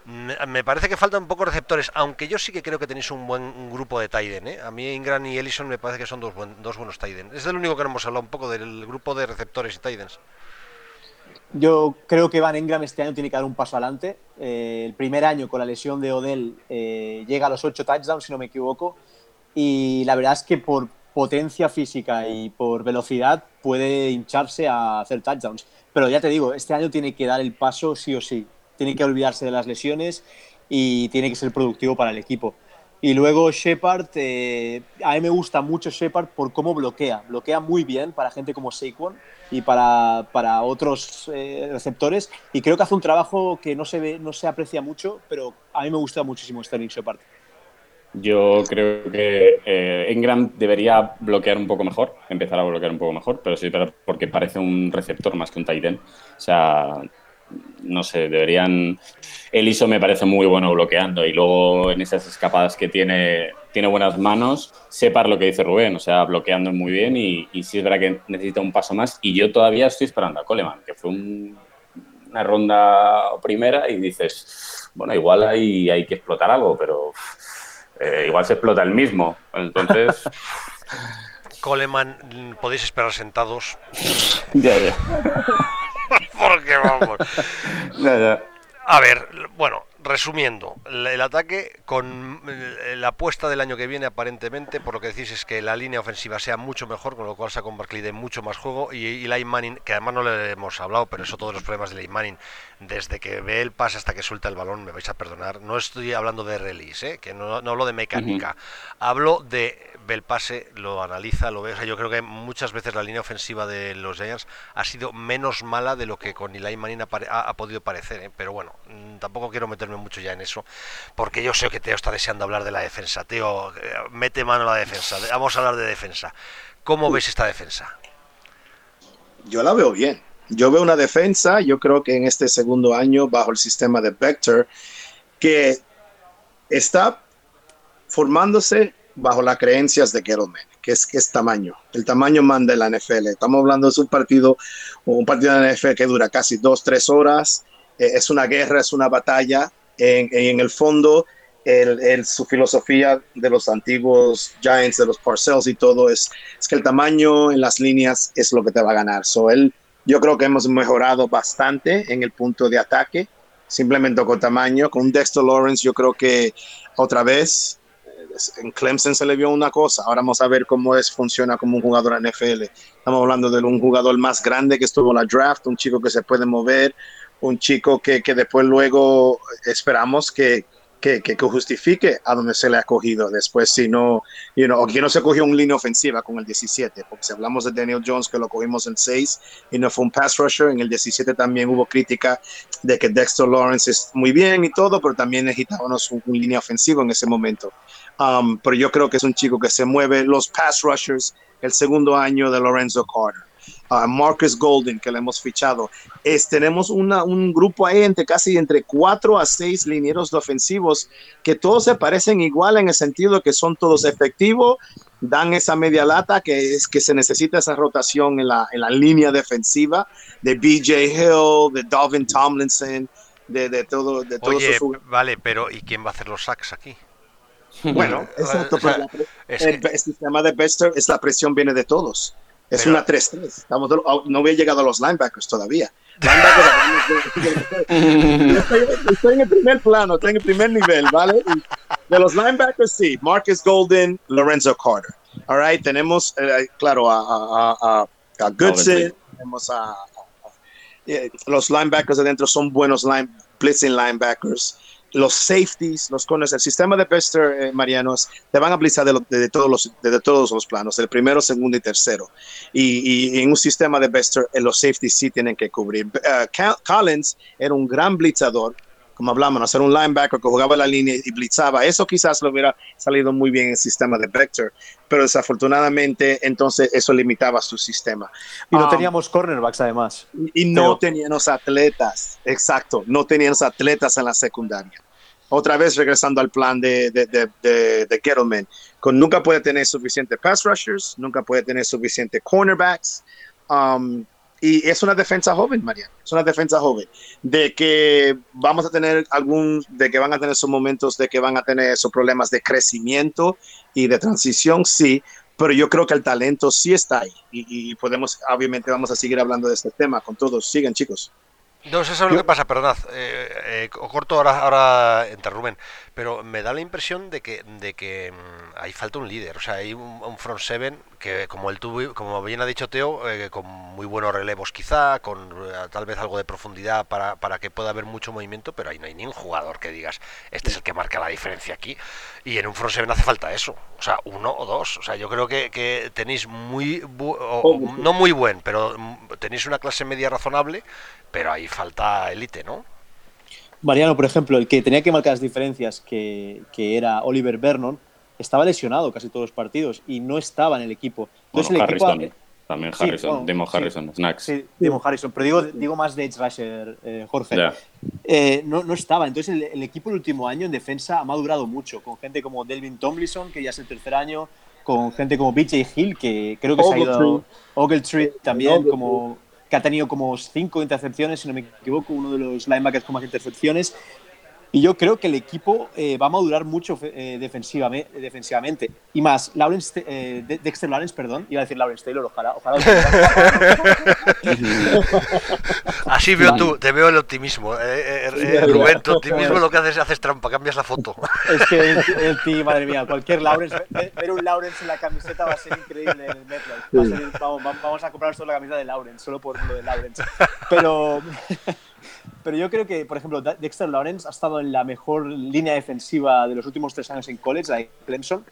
Me, parece que faltan un poco receptores, aunque yo sí que creo que tenéis un buen grupo de Tiden. ¿eh? A mí Ingram y Ellison me parece que son dos, dos buenos. Es el único que no hemos hablado un poco de del grupo de receptores y Titans? Yo creo que Van Engram este año tiene que dar un paso adelante. Eh, el primer año con la lesión de Odell eh, llega a los 8 touchdowns, si no me equivoco. Y la verdad es que por potencia física y por velocidad puede hincharse a hacer touchdowns. Pero ya te digo, este año tiene que dar el paso sí o sí. Tiene que olvidarse de las lesiones y tiene que ser productivo para el equipo. Y luego Shepard, eh, a mí me gusta mucho Shepard por cómo bloquea. Bloquea muy bien para gente como Saquon y para, para otros eh, receptores. Y creo que hace un trabajo que no se, ve, no se aprecia mucho, pero a mí me gusta muchísimo Sterling Shepard. Yo creo que eh, Engram debería bloquear un poco mejor, empezar a bloquear un poco mejor, pero sí, porque parece un receptor más que un tight end. O sea, no sé, deberían... El ISO me parece muy bueno bloqueando y luego en esas escapadas que tiene, tiene buenas manos, sepa lo que dice Rubén, o sea, bloqueando muy bien y, y sí es verdad que necesita un paso más y yo todavía estoy esperando a Coleman, que fue una ronda primera y dices, bueno, igual hay, hay que explotar algo, pero eh, igual se explota el mismo, entonces... Coleman, podéis esperar sentados. ya, ya. Porque vamos. A ver, bueno, resumiendo, el ataque con eh, la apuesta del año que viene aparentemente, por lo que decís es que la línea ofensiva sea mucho mejor, con lo cual saca un Barkley de mucho más juego y Eli Manning, que además no le hemos hablado, pero eso todos los problemas de Manning, desde que ve el pase hasta que suelta el balón, me vais a perdonar, no estoy hablando de release, ¿eh? que no, no hablo de mecánica, hablo de ve el pase, lo analiza, lo ve. O sea, yo creo que muchas veces la línea ofensiva de los Giants ha sido menos mala de lo que con Eli Manning ha, podido parecer. ¿eh? Pero bueno, mm, tampoco quiero meterme mucho ya en eso, porque yo sé que Teo está deseando hablar de la defensa. Teo, eh, mete mano a la defensa. Vamos a hablar de defensa. ¿Cómo ves esta defensa? Yo la veo bien. Yo veo una defensa, yo creo que en este segundo año, bajo el sistema de Vector, que está formándose bajo las creencias de Gettleman, que es que es tamaño. El tamaño manda en la NFL. Estamos hablando de un partido, un partido de la NFL que dura casi dos, tres horas. Eh, es una guerra, es una batalla. En, el fondo, el, su filosofía de los antiguos Giants, de los Parcells y todo, es, es, que el tamaño en las líneas es lo que te va a ganar. So, él, yo creo que hemos mejorado bastante en el punto de ataque, simplemente con tamaño. Con Dexter Lawrence, yo creo que otra vez en Clemson se le vio una cosa, ahora vamos a ver cómo es, funciona como un jugador en NFL. Estamos hablando de un jugador más grande que estuvo en la draft, un chico que se puede mover, un chico que, que después luego esperamos que, que, que, justifique a donde se le ha cogido después, si no, you know, o que no se cogió un línea ofensiva con el 17, porque si hablamos de Daniel Jones, que lo cogimos en 6 y no fue un pass rusher, en el 17 también hubo crítica de que Dexter Lawrence es muy bien y todo, pero también necesitábamos un, un línea ofensiva en ese momento. Um, pero yo creo que es un chico que se mueve. Los pass rushers, el segundo año de Lorenzo Carter. Uh, Marcus Golden, que le hemos fichado. Es, tenemos una, un grupo ahí entre casi entre cuatro a seis linieros ofensivos que todos se parecen igual en el sentido que son todos efectivos, dan esa media lata que es que se necesita esa rotación en la, en la línea defensiva de BJ Hill, de Dalvin Tomlinson, de, de todo. De todos Oye, vale, pero ¿y quién va a hacer los sacks aquí? Bueno, exacto. el, sistema de Bester es la presión viene de todos. Es una 3-3. Estamos, no había llegado a los linebackers todavía. estoy, en el primer plano, estoy en el primer nivel, ¿vale? de los linebackers, sí. Marcus Golden, Lorenzo Carter. All right, tenemos, eh, claro, a, a, a, Goodson, tenemos a, eh, los linebackers adentro son buenos line, blitzing linebackers los safeties, los corners, el sistema de Bester, eh, Marianos, te van a blitzar de, todos los, de, todos los planos, el primero, segundo y tercero. Y, en un sistema de Bester, eh, los safeties sí tienen que cubrir. Uh, Collins era un gran blitzador, como hablamos, hacer un linebacker que jugaba la línea y blitzaba. Eso quizás lo hubiera salido muy bien en el sistema de Vector, pero desafortunadamente entonces eso limitaba su sistema. Y no um, teníamos cornerbacks además. Y no teníamos atletas, exacto, no teníamos atletas en la secundaria otra vez regresando al plan de, de, de, de, Gettleman, con nunca puede tener suficiente pass rushers, nunca puede tener suficiente cornerbacks. Um, y es una defensa joven, María, es una defensa joven, de que vamos a tener algún, de que van a tener sus momentos, de que van a tener esos problemas de crecimiento y de transición, sí, pero yo creo que el talento sí está ahí y, y podemos, obviamente vamos a seguir hablando de este tema con todos. Sigan, chicos. No sé lo que pasa, perdonad. Eh, eh, corto ahora, ahora entre Rubén. Pero me da la impresión de que, de que mm, ahí falta un líder. O sea, hay un, front seven que, como el tuvo, como bien ha dicho Teo, eh, con muy buenos relevos quizá, con tal vez algo de profundidad para, para que pueda haber mucho movimiento, pero ahí no hay ningún jugador que digas, este es el que marca la diferencia aquí. Y en un front seven hace falta eso. O sea, uno o dos. O sea, yo creo que, que tenéis muy, no muy buen, pero mm, tenéis una clase media razonable pero ahí falta élite, ¿no? Mariano, por ejemplo, el que tenía que marcar las diferencias, que, que, era Oliver Vernon, estaba lesionado casi todos los partidos y no estaba en el equipo. Entonces, el Harrison, equipo, también Harrison, Demon Harrison, Snacks. Sí, Demon Harrison, pero digo, digo más de Edge Rusher, eh, Jorge. Eh, no, no, estaba. Entonces, el, el, equipo el último año en defensa ha madurado mucho, con gente como Delvin Tomlinson, que ya es el tercer año, con gente como BJ Hill, que creo que se ha ido. Ogletree también, como que ha tenido como cinco intercepciones, si no me equivoco, uno de los linebackers con más intercepciones. Y yo creo que el equipo eh, va a madurar mucho eh, defensivamente, defensivamente. Y más, Lawrence, eh, Dexter Lawrence, perdón, iba a decir Lawrence Taylor, ojalá. ojalá Así veo tú, te veo el optimismo. Rubén, tu optimismo lo que haces es haces trampa, cambias la foto. Es que el, tío, madre mía, cualquier Lawrence, ver un Lawrence en la camiseta va a ser increíble en el Metro. vamos, vamos, a comprar solo la camiseta de Lawrence, solo por lo de Lawrence. Pero. Pero yo creo que, por ejemplo, Dexter Lawrence ha estado en la mejor línea defensiva de los últimos tres años en college, la de Clemson.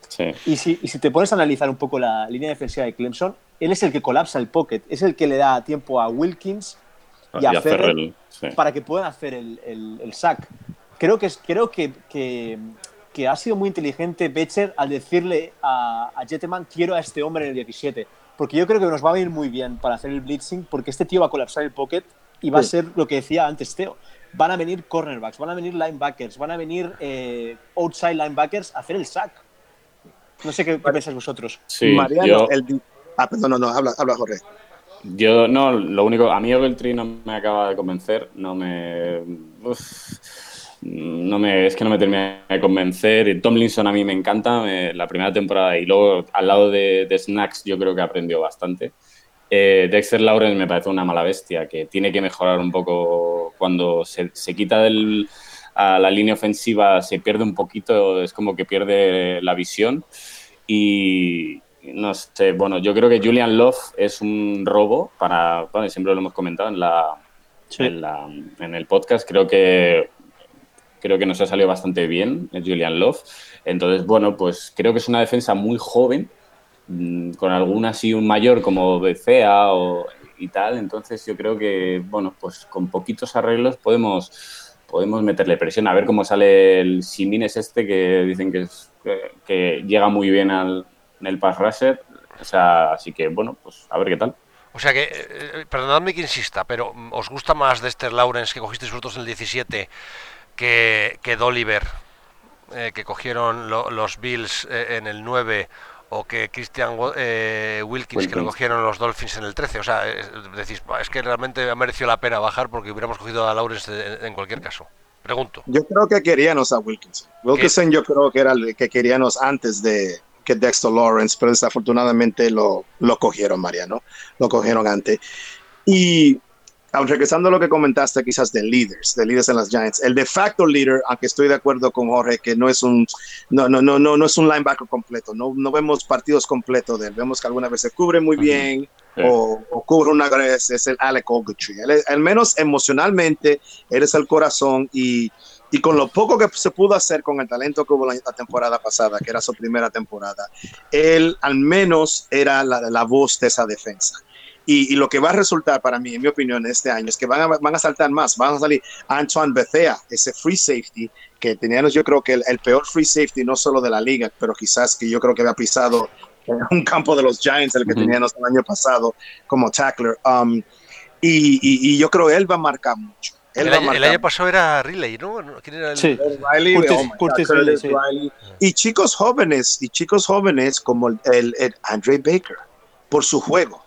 Y, si, y, si, te pones a analizar un poco la línea defensiva de Clemson, él es el que colapsa el pocket, es el que le da tiempo a Wilkins y, a, Ferrell para que puedan hacer el, el, sack. Creo, que, creo que, que, que, ha sido muy inteligente Becher al decirle a, a Jetman, quiero a este hombre en el 17. Porque yo creo que nos va a venir muy bien para hacer el blitzing, porque este tío va a colapsar el pocket y va a ser lo que decía antes Teo. Van a venir cornerbacks, van a venir linebackers, van a venir eh, outside linebackers a hacer el sack. No sé qué, pensáis vosotros. Sí, Mariano, el... Ah, perdón, no, no, habla, habla Jorge. Yo, no, lo único, a mí Ogletree no me acaba de convencer, no me... no me, es que no me termina de convencer. Tomlinson a mí me encanta, la primera temporada y luego al lado de, de Snacks yo creo que aprendió bastante. Eh, Dexter Lawrence me parece una mala bestia que tiene que mejorar un poco cuando se, quita del, a la línea ofensiva, se pierde un poquito, es como que pierde la visión. Y no sé, bueno, yo creo que Julian Love es un robo para, bueno, siempre lo hemos comentado en, la, en, el podcast, creo que creo que nos ha salido bastante bien Julian Love. Entonces, bueno, pues creo que es una defensa muy joven con algún así un mayor como BCA o, y tal. Entonces yo creo que, bueno, pues con poquitos arreglos podemos, podemos meterle presión. A ver cómo sale el Simines este que dicen que, que, llega muy bien al, en el pass rusher. O sea, así que, bueno, pues a ver qué tal. O sea que, eh, perdonadme que insista, pero ¿os gusta más Dexter Lawrence que cogisteis vosotros en el 17 que, que Doliver, eh, que cogieron los Bills eh, en el 9 o que Christian eh, Wilkins, que lo cogieron los Dolphins en el 13. O sea, es, decís, es que realmente ha merecido la pena bajar porque hubiéramos cogido a Lawrence en, cualquier caso. Pregunto. Yo creo que queríamos a Wilkins. Wilkinson yo creo que era el que queríamos antes de que Dexter Lawrence, pero desafortunadamente lo, lo cogieron, Mariano. Lo cogieron antes. Y regresando a lo que comentaste quizás de líderes, de líderes en las Giants, el de facto leader, aunque estoy de acuerdo con Jorge que no es un no no no no no es un linebacker completo, no, no vemos partidos completos de él, vemos que algunas veces cubre muy bien o, cubre una vez, es el Alec Ogletree. al menos emocionalmente eres el corazón y y con lo poco que se pudo hacer con el talento que hubo la, temporada pasada, que era su primera temporada, él al menos era la, la voz de esa defensa. Y, lo que va a resultar para mí, en mi opinión, este año es que van a, van a saltar más. Van a salir Antoine Bethea, ese free safety, que teníamos yo creo que el, peor free safety no solo de la liga, pero quizás que yo creo que había pisado en un campo de los Giants, el que teníamos el año pasado como tackler. Um, y, yo creo que él va a marcar mucho. el, año, pasado era Riley, ¿no? ¿Quién era el... Sí, Riley, Curtis, Riley, Y chicos jóvenes, y chicos jóvenes como el, el Andre Baker, por su juego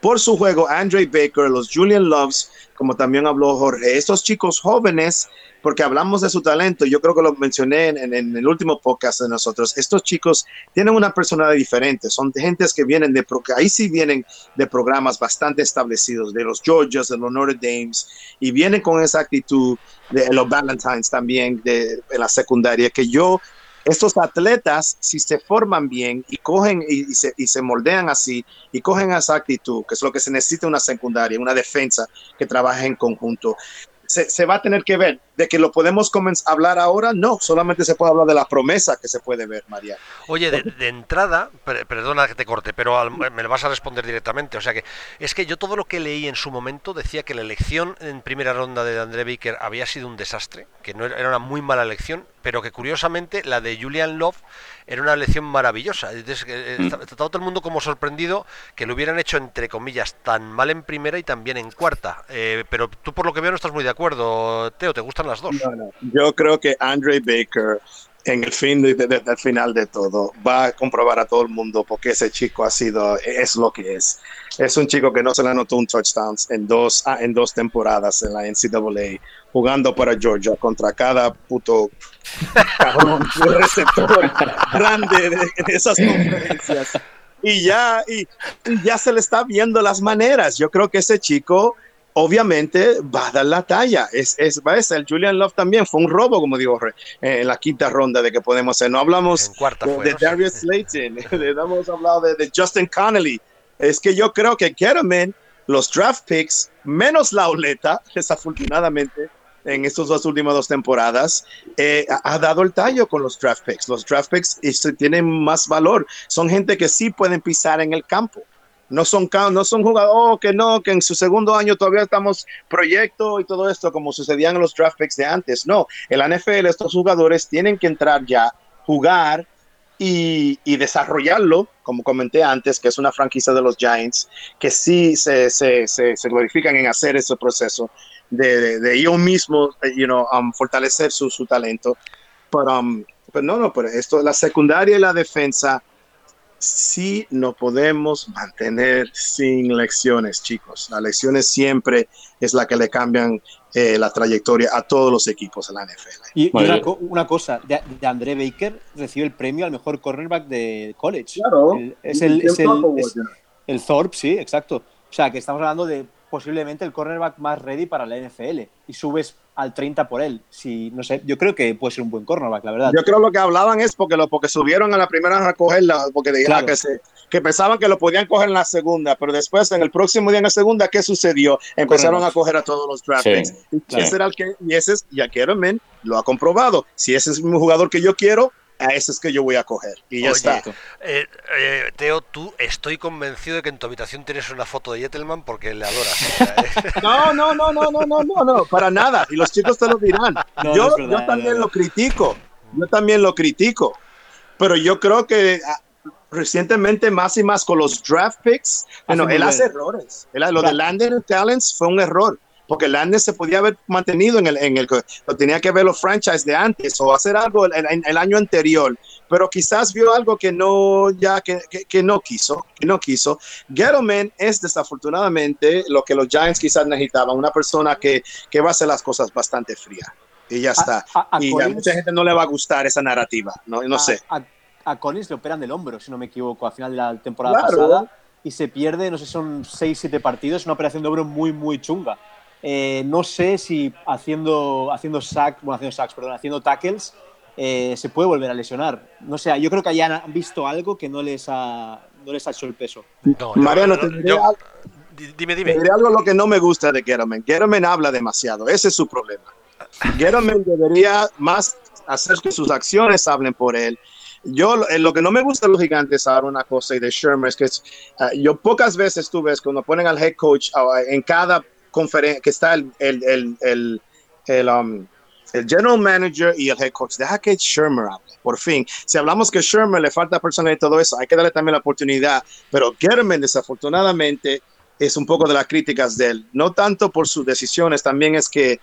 por su juego, Andre Baker, los Julian Loves, como también habló Jorge, estos chicos jóvenes, porque hablamos de su talento, yo creo que lo mencioné en, el último podcast de nosotros, estos chicos tienen una personalidad diferente, son gentes que vienen de, ahí sí vienen de programas bastante establecidos, de los Georgias, de los Notre Dames, y vienen con esa actitud de los Valentines también de, de la secundaria, que yo estos atletas, si se forman bien y cogen y, se, y, se, moldean así y cogen esa actitud, que es lo que se necesita una secundaria, una defensa que trabaje en conjunto, se, va a tener que ver. De que lo podemos hablar ahora, no, solamente se puede hablar de la promesa que se puede ver, María. Oye, de, entrada, perdona que te corte, pero me lo vas a responder directamente. O sea que es que yo todo lo que leí en su momento decía que la elección en primera ronda de André Baker había sido un desastre, que no era una muy mala elección, pero que curiosamente la de Julian Love era una elección maravillosa. Eh, mm. Está, todo el mundo como sorprendido que lo hubieran hecho, entre comillas, tan mal en primera y también en cuarta. Eh, pero tú, por lo que veo, no estás muy de acuerdo, Teo, ¿te gustan las dos? Yo creo que Andre Baker en el fin de, de- del final de todo va a comprobar a todo el mundo porque ese chico ha sido es lo que es. Es un chico que no se le anotó un touchdown en dos ah, en dos temporadas en la NCAA jugando para Georgia contra cada puto cabrón receptor grande de, de esas conferencias. Y ya y, y ya se le está viendo las maneras. Yo creo que ese chico obviamente va a dar la talla. Es, es, va a ser. Julian Love también fue un robo, como digo, en la quinta ronda de que podemos hacer. No hablamos de, fue, de ¿no? Sí. Darius Slayton, no hemos hablado de, de Justin Connolly. Es que yo creo que Gettleman, los draft picks, menos la oleta, desafortunadamente, en estas dos últimas dos temporadas, eh, ha, ha dado el tallo con los draft picks. Los draft picks este, tienen más valor. Son gente que sí pueden pisar en el campo. No son, no son jugadores oh, que no, que en su segundo año todavía estamos proyecto y todo esto como sucedían en los draft picks de antes. No, el NFL, estos jugadores tienen que entrar ya, jugar y, desarrollarlo, como comenté antes, que es una franquicia de los Giants, que sí se, se, glorifican en hacer ese proceso de, de, de ellos mismos, you know, um, fortalecer su, su talento. Pero, um, pero no, no, pero esto, la secundaria y la defensa sí no podemos mantener sin lecciones, chicos. Las lecciones siempre es la que le cambian eh, la trayectoria a todos los equipos en la NFL. Y, y Bueno, una, yo- co- una cosa, de, de André Baker recibe el premio al mejor cornerback de college. Claro. El- es el, es el, es el Thorpe, sí, exacto. O sea, que estamos hablando de posiblemente el cornerback más ready para la NFL y subes al 30 por él. Si, no sé, yo creo que puede ser un buen cornerback, la verdad. Yo creo lo que hablaban es porque lo porque subieron a la primera a cogerla, porque dijeron Claro. que, se, que pensaban que lo podían coger en la segunda, pero después en el próximo día en la segunda, ¿qué sucedió? Empezaron Correcto. a coger a todos los draft Sí, ese era el que, y ese es, y lo ha comprobado. Si ese es mi jugador que yo quiero, a ese es que yo voy a coger. Y ya Oye, está. Eh, eh, Teo, tú estoy convencido de que en tu habitación tienes una foto de Jettelman porque le adoras. eh. No, no, no, no, no, no, no, no, para nada. Y los chicos te lo dirán. No, yo, no es verdad, yo no, también no. lo critico. Yo también lo critico. Pero yo creo que ah, recientemente más y más con los draft picks, bueno, él bien. hace errores. Él- lo de. Landon Talents fue un error. Porque Landon se podía haber mantenido en el, en el, lo tenía que ver los franchise de antes o hacer algo el, el- el año anterior, pero quizás vio algo que no, ya, que, que, que no quiso, que no quiso. Gettleman es desafortunadamente lo que los Giants quizás necesitaban, una persona que, que va a hacer las cosas bastante fría. Y ya está. A, a- a y a Collins, mucha gente no le va a gustar esa narrativa, no, no a- sé. A, a Collins le operan del hombro, si no me equivoco, a final de la temporada Claro. pasada y se pierde, no sé, son 6-7 partidos, una operación de hombro muy, muy chunga. Eh, no sé si haciendo, haciendo sack, bueno, haciendo sacks, perdón, haciendo tackles, eh, se puede volver a lesionar. No sé, yo creo que hayan visto algo que no les ha, no les ha hecho el peso. No, Mariano, te yo- di- dime, te dime. diré algo lo que no me gusta de Gettleman. Gettleman habla demasiado, ese es su problema. Gettleman debería más hacer que sus acciones hablen por él. Yo, lo- eh, lo que no me gusta de los gigantes, ahora una cosa, y de Shermer, es que es, yo pocas veces tú ves cuando ponen al head coach en cada conferencia, que está el, el, el, el, um, el general manager y el head coach. Deja que Shermer hable, por fin. Si hablamos que Shermer le falta personalidad y todo eso, hay que darle también la oportunidad. Pero Gettleman, desafortunadamente, es un poco de las críticas de él. No tanto por sus decisiones, también es que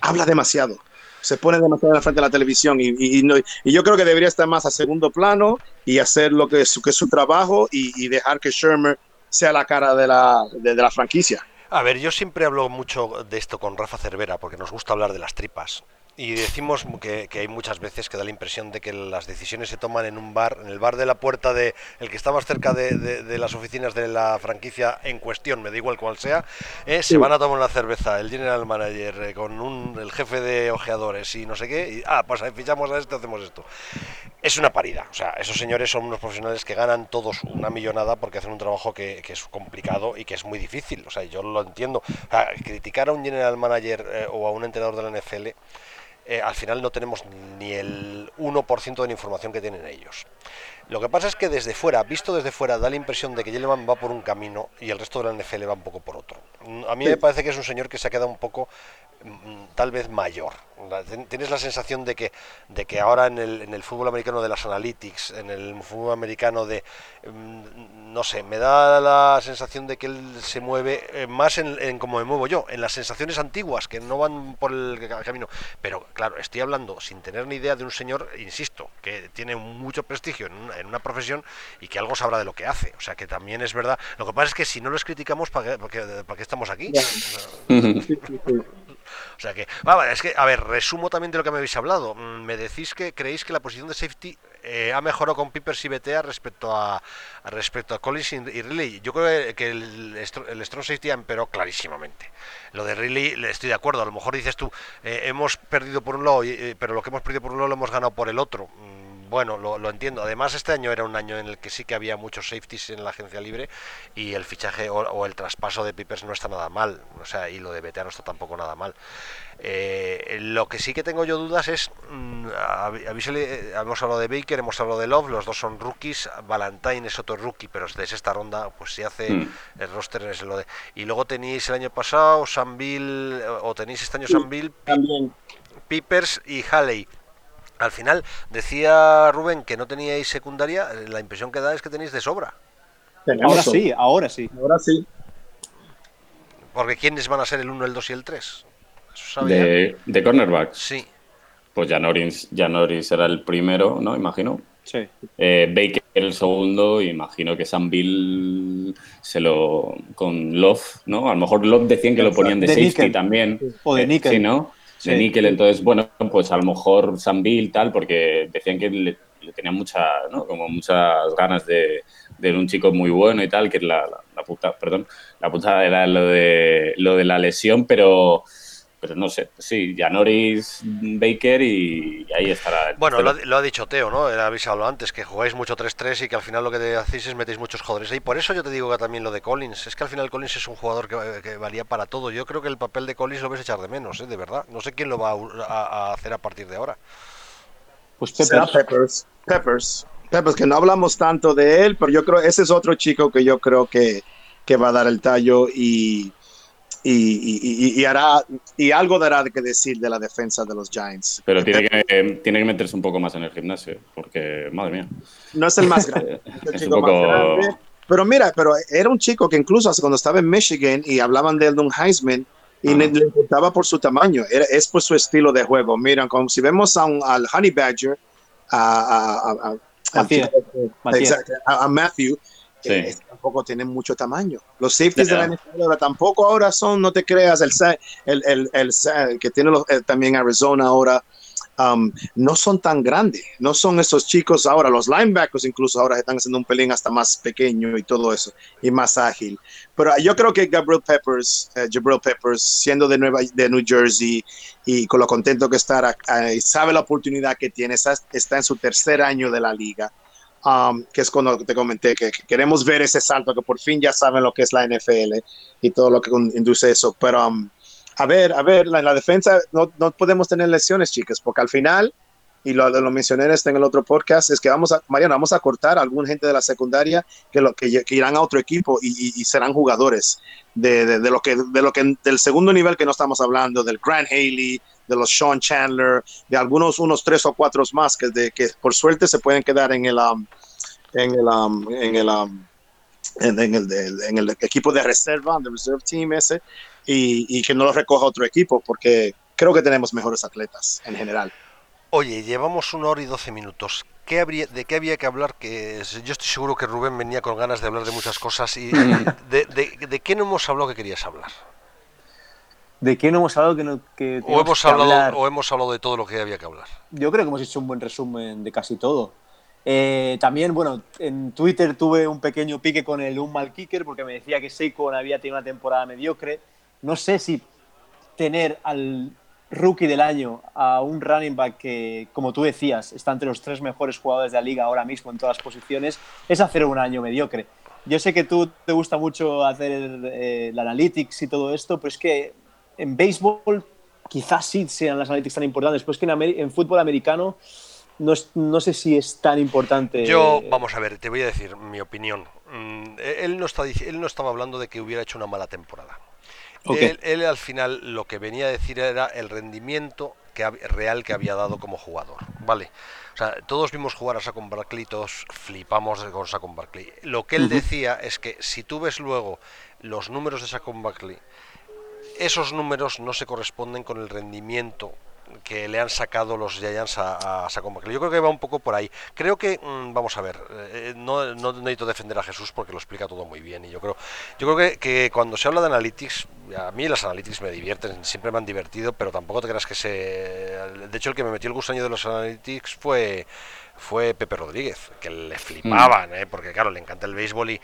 habla demasiado. Se pone demasiado en frente de la televisión y, y- y no- y yo creo que debería estar más a segundo plano y hacer lo que es su, que es su trabajo y dejar que Shermer sea la cara de la, de- de la franquicia. A ver, yo siempre hablo mucho de esto con Rafa Cervera porque nos gusta hablar de las tripas. Y decimos que, que hay muchas veces que da la impresión de que las decisiones se toman en un bar, en el bar de la puerta de el que está más cerca de, de- de las oficinas de la franquicia en cuestión, me da igual cuál sea, eh, se van a tomar una cerveza, el general manager eh, con un, el jefe de ojeadores y no sé qué, y ah, pues ahí fichamos a este, hacemos esto. Es una parida, o sea, esos señores son unos profesionales que ganan todos una millonada porque hacen un trabajo que, que es complicado y que es muy difícil, o sea, yo lo entiendo. O sea, criticar a un general manager eh, o a un entrenador de la NFL eh, al final no tenemos ni el 1% de la información que tienen ellos. Lo que pasa es que desde fuera, visto desde fuera, da la impresión de que Yeleman va por un camino y el resto de la NFL va un poco por otro. A mí me parece que es un señor que se ha quedado un poco mm, tal vez mayor. Tienes la sensación de que, de que ahora en el, en el fútbol americano de las analytics, en el fútbol americano de, mm, no sé, me da la sensación de que él se mueve eh, más en, como me muevo yo, en las sensaciones antiguas que no van por el camino. Pero claro, estoy hablando sin tener ni idea de un señor, insisto, que tiene mucho prestigio en una, en una profesión y que algo sabrá de lo que hace. O sea que también es verdad. Lo que pasa es que si no los criticamos, ¿para qué, para qué estamos aquí? O sea que, es que, a ver, resumo también de lo que me habéis hablado. Mm, me decís que creéis que la posición de safety eh, ha mejorado con Pipers y BTA respecto a, respecto a Collins y Riley. Yo creo que el, el strong safety ha empeorado clarísimamente. Lo de Riley estoy de acuerdo. A lo mejor dices tú, eh, hemos perdido por un lado, eh, pero lo que hemos perdido por un lado lo hemos ganado por el otro. Bueno, lo, entiendo. Además, este año era un año en el que sí que había muchos safeties en la agencia libre y el fichaje o, el traspaso de Pipers no está nada mal. O sea, y lo de BTA no está tampoco nada mal. Eh, lo que sí que tengo yo dudas es, mm, hemos hablado de Baker, hemos hablado de Love, los dos son rookies, Valentine es otro rookie, pero de esta ronda, pues si hace mm. el roster es lo de... Y luego tenéis el año pasado Bill o tenéis este año Bill Pipers y Halley al final, decía Rubén que no teníais secundaria, la impresión que da es que tenéis de sobra. ahora sí, ahora sí. Ahora sí. Porque ¿quiénes van a ser el 1, el 2 y el 3? De, de cornerback. Sí. Pues Janoris, Janoris será el primero, ¿no? Imagino. Sí. Eh, Baker el segundo, imagino que Sam Bill se lo. con Love, ¿no? A lo mejor Love decían que lo ponían de, safety también. O de nickel. sí, ¿no? De níquel. Entonces, bueno, pues a lo mejor Sam Bill, tal, porque decían que le, tenía mucha, ¿no? Como muchas ganas de, de, un chico muy bueno y tal, que es la, la, puta, perdón, la puta era lo de, lo de la lesión, pero pero no sé, sí, Janoris, Baker y, ahí estará. Bueno, lo, ha dicho Teo, ¿no? Habéis hablado antes, que jugáis mucho 3-3 y que al final lo que hacéis es metéis muchos jugadores. Y por eso yo te digo que también lo de Collins, es que al final Collins es un jugador que, valía para todo. Yo creo que el papel de Collins lo vais a echar de menos, ¿eh? de verdad. No sé quién lo va a, hacer a partir de ahora. Pues Peppers. Peppers. Peppers. Peppers, que no hablamos tanto de él, pero yo creo ese es otro chico que yo creo que, que va a dar el tallo y y, hará y algo dará que decir de la defensa de los Giants. Pero tiene que, tiene que meterse un poco más en el gimnasio, porque, madre mía. No es el más grande. Pero mira, pero era un chico que incluso cuando estaba en Michigan y hablaban de él de un Heisman, y le, importaba por su tamaño, era, es por su estilo de juego. Miren, como si vemos a un, al Honey Badger, a, a Matthew eh, tampoco tienen mucho tamaño. Los safeties de la NFL tampoco ahora son, no te creas, el, el, el, que tiene eh, también Arizona ahora, um, no son tan grandes, no son esos chicos ahora, los linebackers incluso ahora están haciendo un pelín hasta más pequeño y todo eso, y más ágil. Pero yo creo que Gabriel Peppers, uh, Gabriel Peppers, siendo de, Nueva, de New Jersey y con lo contento que está, y sabe la oportunidad que tiene, está en su tercer año de la liga Um, que es cuando te comenté que, queremos ver ese salto, que por fin ya saben lo que es la NFL y todo lo que induce eso. Pero um, a ver, a ver, la, la defensa no, no, podemos tener lesiones, chicas, porque al final, y lo, lo mencioné en el otro podcast, es que vamos a, Mariano, vamos a cortar a algún gente de la secundaria que, lo, que, irán a otro equipo y, serán jugadores de, de, lo que, de lo que del segundo nivel que no estamos hablando, del Grant Haley, de los Sean Chandler, de algunos unos tres o cuatro más que, de, que por suerte se pueden quedar en el, um, en el, um, en el, um, en, el, en, el, equipo de reserva, de reserve team ese, y, y que no lo recoja otro equipo, porque creo que tenemos mejores atletas en general. Oye, llevamos una hora y doce minutos. ¿Qué habría, ¿De qué había que hablar? Que yo estoy seguro que Rubén venía con ganas de hablar de muchas cosas. y de, de, de qué no hemos hablado que querías hablar? ¿De qué no hemos hablado que, no, que o hemos hablado o hemos hablado de todo lo que había que hablar? Yo creo que hemos hecho un buen resumen de casi todo. Eh, también, bueno, en Twitter tuve un pequeño pique con el un mal kicker porque me decía que Seiko había tenido una temporada mediocre. No sé si tener al rookie del año a un running back que, como tú decías, está entre los tres mejores jugadores de la liga ahora mismo en todas las posiciones, es hacer un año mediocre. Yo sé que tú te gusta mucho hacer eh, el analytics y todo esto, pero es que en béisbol quizás sí sean las analytics tan importantes, pues que en, fútbol americano no, no, sé si es tan importante. Yo, vamos a ver, te voy a decir mi opinión. Mm, él, no está, él no estaba hablando de que hubiera hecho una mala temporada. Él, al final lo que venía a decir era el rendimiento que, real que había dado como jugador. Vale. O sea, todos vimos jugar a Saquon Barkley, todos flipamos con Saquon Barkley. Lo que él decía es que si tú ves luego los números de Saquon Barkley, esos números no se corresponden con el rendimiento que le han sacado los Giants a, a Yo creo que va un poco por ahí. Creo que, mm, vamos a ver, eh, no, necesito defender a Jesús porque lo explica todo muy bien. Y yo creo, yo creo que, que, cuando se habla de analytics, a mí las analytics me divierten, siempre me han divertido, pero tampoco te creas que se. De hecho, el que me metió el gusaño de los analytics fue fue Pepe Rodríguez, que le flipaban, mm. ¿eh? porque claro, le encanta el béisbol y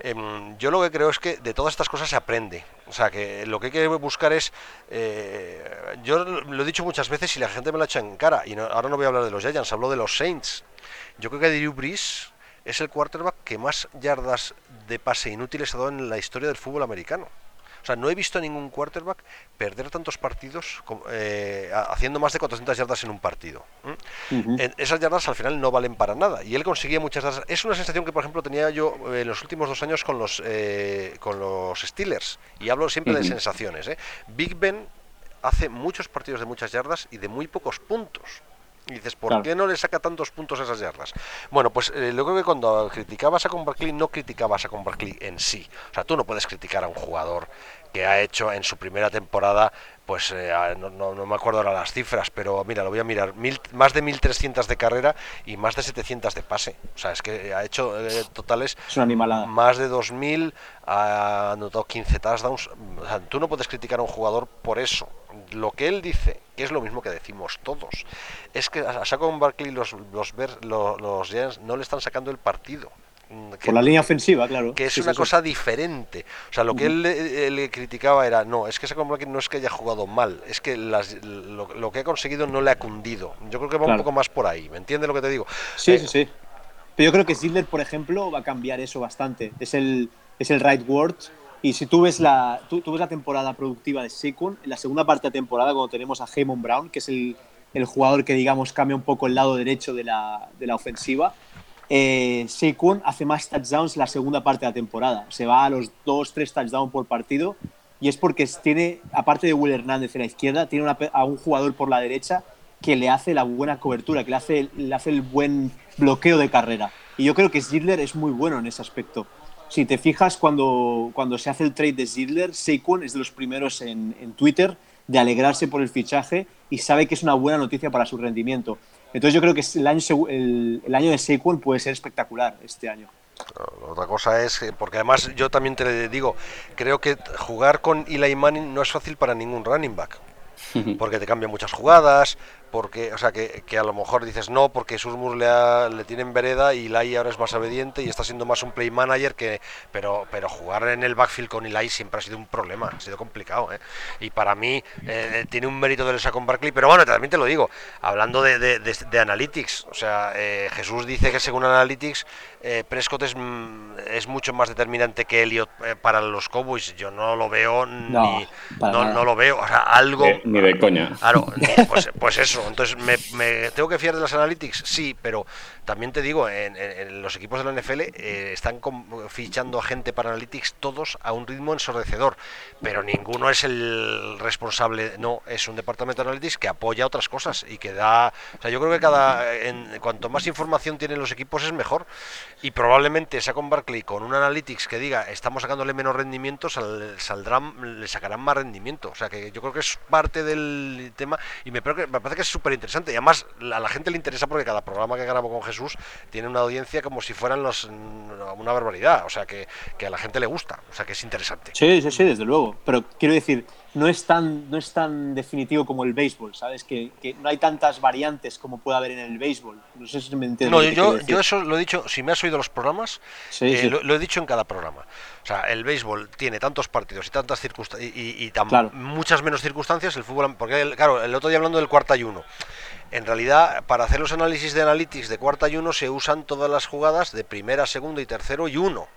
em, yo lo que creo es que de todas estas cosas se aprende. O sea, que lo que hay que buscar es, eh, yo lo he dicho muchas veces y la gente me lo ha hecho en cara, y ahora no voy a hablar de los Giants, hablo de los Saints. Yo creo que Drew Brees es el quarterback que más yardas de pase inútiles ha dado en la historia del fútbol americano. O sea, no he visto a ningún quarterback perder tantos partidos eh, haciendo más de 400 yardas en un partido. esas yardas al final no valen para nada y él conseguía muchas yardas. Es una sensación que, por ejemplo, tenía yo en los últimos dos años con los, eh, con los Steelers y hablo siempre de sensaciones. ¿eh? Big Ben hace muchos partidos de muchas yardas y de muy pocos puntos. Y dices, ¿por qué no le saca tantos puntos a esas yardas? Bueno, pues eh, lo creo que cuando criticabas a Con Barkley no criticabas a Con Barkley en sí. O sea, tú no puedes criticar a un jugador que ha hecho en su primera temporada, pues eh, no, no, me acuerdo ahora las cifras, pero mira, lo voy a mirar, mil, más de 1.300 de carrera y más de 700 de pase. O sea, es que ha hecho eh, totales más de 2.000, ha anotado 15 touchdowns. O sea, tú no puedes criticar a un jugador por eso. Lo que él dice, que es lo mismo que decimos todos, es que a Saquon Barkley los, los, los, los Giants no le están sacando el partido. Mm, Por la línea ofensiva, claro. Que es una cosa diferente. O sea, lo que él, le criticaba era, no, es que ese no es que haya jugado mal, es que lo, que ha conseguido no le ha cundido. Yo creo que va un poco más por ahí, ¿me entiendes lo que te digo? Sí, eh, sí, sí. Pero yo creo que Zidler, por ejemplo, va a cambiar eso bastante. Es el, es el right word. Y si tú ves la, tú, ves la temporada productiva de Saquon, en la segunda parte de temporada, cuando tenemos a Heyman Brown, que es el, el jugador que, digamos, cambia un poco el lado derecho de la, de la ofensiva, eh, hace más touchdowns la segunda parte de la temporada. Se va a los 2-3 touchdowns por partido y es porque tiene, aparte de Will Hernández en la izquierda, tiene a un jugador por la derecha que le hace la buena cobertura, que le hace, el buen bloqueo de carrera. Y yo creo que Zidler es muy bueno en ese aspecto. Si te fijas, cuando, cuando se hace el trade de Zidler, Saquon es de los primeros en Twitter de alegrarse por el fichaje y sabe que es una buena noticia para su rendimiento. Entonces yo creo que el año, el, el año de Sequel puede ser espectacular este año. Otra cosa es, porque además yo también te digo, creo que jugar con Eli Manning no es fácil para ningún running back, porque te cambian muchas jugadas, porque, o sea, que, a lo mejor dices no, porque Susmus le, le tienen vereda y Lai ahora es más obediente y está siendo más un play manager que. Pero, pero jugar en el backfield con Eli siempre ha sido un problema, ha sido complicado, ¿eh? Y para mí eh, tiene un mérito del con Barkley, pero bueno, también te lo digo, hablando de, de, analytics, o sea, eh, Jesús dice que según analytics, Prescott es, mm, es mucho más determinante que Elliot para los Cowboys. Yo no lo veo ni. No, no, lo veo, o sea, algo. Ni de coña. Claro, pues, pues eso entonces, ¿me, tengo que fiar de las analytics? Sí, pero también te digo, en, los equipos de la NFL eh, están fichando a gente para analytics todos a un ritmo ensordecedor, pero ninguno es el responsable, no, es un departamento de analytics que apoya otras cosas y que da, o sea, yo creo que cada, en, cuanto más información tienen los equipos es mejor y probablemente con Barkley con un analytics que diga estamos sacándole menos rendimiento, saldrán, le sacarán más rendimiento, o sea que yo creo que es parte del tema y me, me parece que es súper interesante. Y además a la gente le interesa porque cada programa que grabo con Jesús tiene una audiencia como si fueran los una barbaridad. O sea, que, que a la gente le gusta. O sea, que es interesante. Sí, sí, sí, desde luego. Pero quiero decir, no es tan, no es tan definitivo como el béisbol, ¿sabes? Que, que, no hay tantas variantes como puede haber en el béisbol. No sé si me entiendes. No, yo, yo, eso lo he dicho, si me has oído los programas, eh, Lo, he dicho en cada programa. O sea, el béisbol tiene tantos partidos y tantas circunstancias y, y, muchas menos circunstancias, el fútbol, porque claro, el otro día hablando del cuarta y uno. En realidad, para hacer los análisis de analytics de cuarta y uno se usan todas las jugadas de primera, segundo y tercero y uno.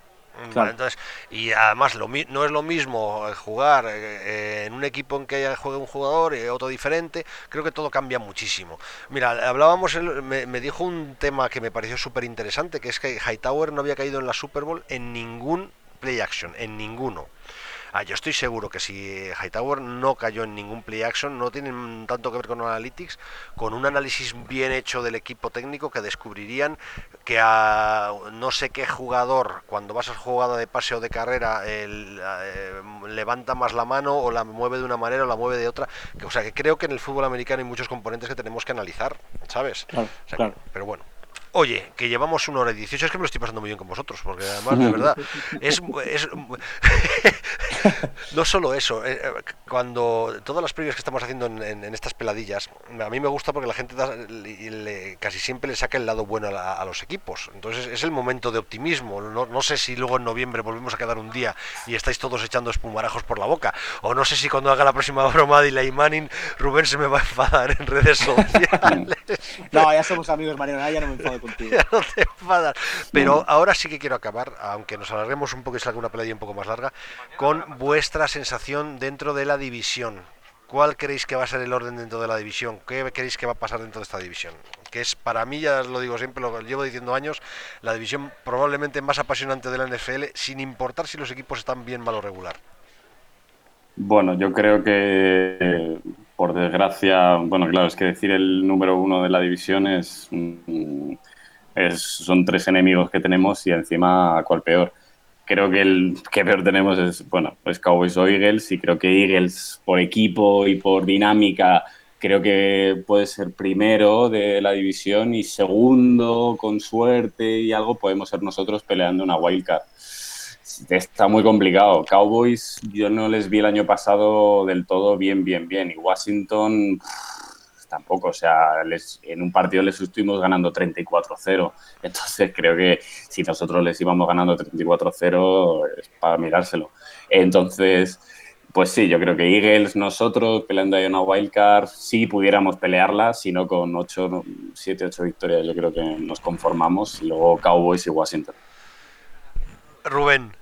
Entonces, y además lo, no es lo mismo eh, jugar eh, en un equipo en que juegue un jugador y otro diferente. Creo que todo cambia muchísimo. Mira, hablábamos, me, me dijo un tema que me pareció súper interesante, que es que Hightower no había caído en la Super Bowl en ningún play action, en ninguno. Ah, yo estoy seguro que si Hightower no cayó en ningún play action, no tienen tanto que ver con Analytics, con un análisis bien hecho del equipo técnico que descubrirían que a no sé qué jugador, cuando vas a jugada de pase o de carrera, eh, levanta más la mano o la mueve de una manera o la mueve de otra. o sea, que creo que en el fútbol americano hay muchos componentes que tenemos que analizar, ¿sabes? pero bueno. Oye, que llevamos una hora y dieciocho, es que me lo estoy pasando muy bien con vosotros, porque además, de verdad, es, no solo eso, eh, eh, cuando todas las previas que estamos haciendo en, estas peladillas, a mí me gusta porque la gente casi siempre le saca el lado bueno a, los equipos. Entonces es el momento de optimismo. No, sé si luego en noviembre volvemos a quedar un día y estáis todos echando espumarajos por la boca. O no sé si cuando haga la próxima broma de Eli Manning, Rubén se me va a enfadar en redes sociales. no, ya somos amigos, Mariano, ya no me enfado contigo. no te enfadas. Pero ahora sí que quiero acabar, aunque nos alarguemos un poco y salga una peladilla un poco más larga, con vuestra sensación dentro de la división. ¿Cuál creéis que va a ser el orden dentro de la división? ¿Qué creéis que va a pasar dentro de esta división? Que es, para mí, ya lo digo siempre, lo llevo diciendo años, la división probablemente más apasionante de la NFL, sin importar si los equipos están bien, mal o regular. Bueno, yo creo que, por desgracia, bueno, claro, es que decir el número uno de la división es, mm, son tres enemigos que tenemos y encima, ¿cuál peor? Creo que el que peor tenemos es, bueno, pues Cowboys o Eagles y creo que Eagles por equipo y por dinámica creo que puede ser primero de la división y segundo con suerte y algo podemos ser nosotros peleando una wildcard. Está muy complicado. Cowboys yo no les vi el año pasado del todo bien, bien, bien. Y Washington tampoco. O sea, les, en un partido les estuvimos ganando 34-0. Entonces creo que si nosotros les íbamos ganando 34-0 es para mirárselo. Entonces, pues sí, yo creo que Eagles, nosotros peleando ahí una wildcard, sí pudiéramos pelearla, sino con 8, 7, 8 victorias yo creo que nos conformamos. Y luego Cowboys y Washington. Rubén.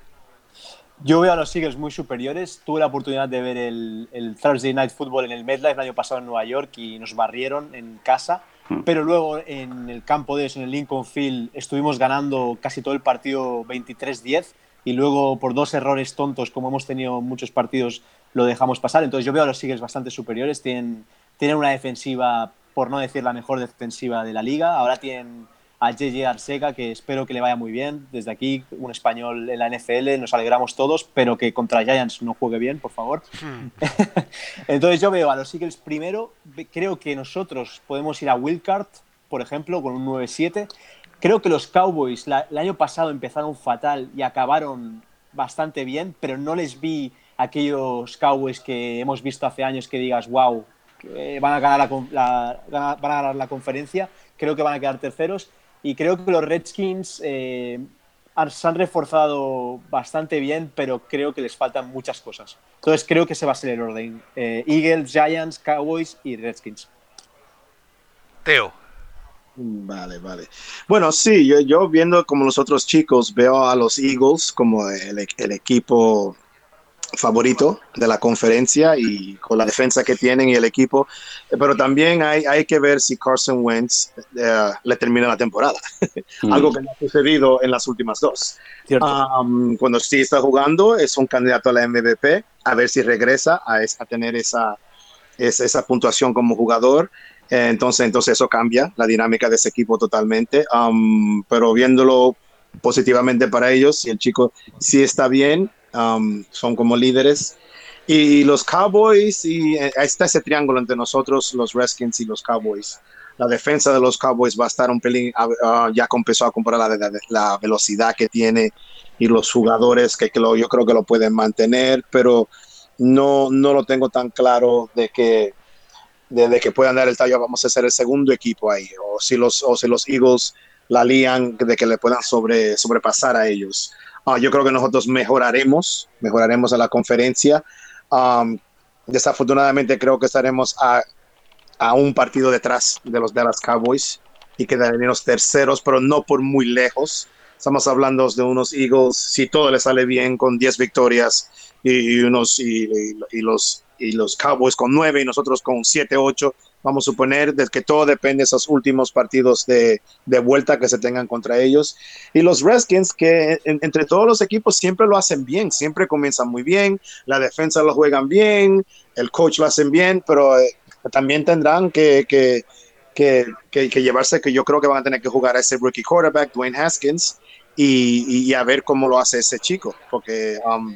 Yo veo a los Eagles muy superiores. Tuve la oportunidad de ver el, Thursday Night Football en el MetLife el año pasado en Nueva York y nos barrieron en casa. Hmm. Pero luego en el campo de eso, en el Lincoln Field, estuvimos ganando casi todo el partido 23-10 y luego por dos errores tontos, como hemos tenido muchos partidos, lo dejamos pasar. Entonces yo veo a los Eagles bastante superiores. Tienen, tienen una defensiva, por no decir la mejor defensiva de la liga. Ahora tienen a JJ Arcega, que espero que le vaya muy bien. Desde aquí, un español en la NFL, nos alegramos todos, pero que contra Giants no juegue bien, por favor. Hmm. Entonces yo veo a los Eagles primero, creo que nosotros podemos ir a Wildcard, por ejemplo, con un 9-7. Creo que los Cowboys el año pasado empezaron fatal y acabaron bastante bien, pero no les vi aquellos Cowboys que hemos visto hace años que digas, wow, van, a ganar la, van a ganar la conferencia. Creo que van a quedar terceros y creo que los Redskins eh, se han reforzado bastante bien, pero creo que les faltan muchas cosas. Entonces creo que ese va a ser el orden. Eh, Eagles, Giants, Cowboys y Redskins. Teo. Vale, vale. Bueno, sí, yo, yo viendo como los otros chicos, veo a los Eagles como el, el equipo favorito de la conferencia y con la defensa que tienen y el equipo, pero también hay, hay que ver si Carson Wentz eh, le termina la temporada, mm. algo que no ha sucedido en las últimas dos. Um, cuando sí está jugando, es un candidato a la MVP, a ver si regresa a, a tener esa, esa, esa, puntuación como jugador. Eh, entonces, entonces eso cambia la dinámica de ese equipo totalmente, um, pero viéndolo positivamente para ellos, si el chico sí está bien, Um, son como líderes. Y los Cowboys, y eh, está ese triángulo entre nosotros, los Redskins y los Cowboys. La defensa de los Cowboys va a estar un pelín, uh, ya empezó a comprar la, la, velocidad que tiene y los jugadores que, que lo, yo creo que lo pueden mantener, pero no, no lo tengo tan claro de que, de, que puedan dar el tallo, vamos a ser el segundo equipo ahí, o si los, o si los Eagles la lían, de que le puedan sobre, sobrepasar a ellos. Ah, yo creo que nosotros mejoraremos, mejoraremos a la conferencia. Um, desafortunadamente creo que estaremos a, a, un partido detrás de los Dallas Cowboys y quedaremos terceros, pero no por muy lejos. estamos hablando de unos Eagles, si todo le sale bien, con 10 victorias y, unos, y, los, y los Cowboys con 9 y nosotros con 7, 8. Vamos a suponer de que todo depende de esos últimos partidos de, de vuelta que se tengan contra ellos. Y los Redskins, que entre todos los equipos siempre lo hacen bien, siempre comienzan muy bien, la defensa lo juegan bien, el coach lo hacen bien, pero eh, también tendrán que, que, que, que, llevarse, que yo creo que van a tener que jugar a ese rookie quarterback, Dwayne Haskins, y, y, a ver cómo lo hace ese chico, porque um,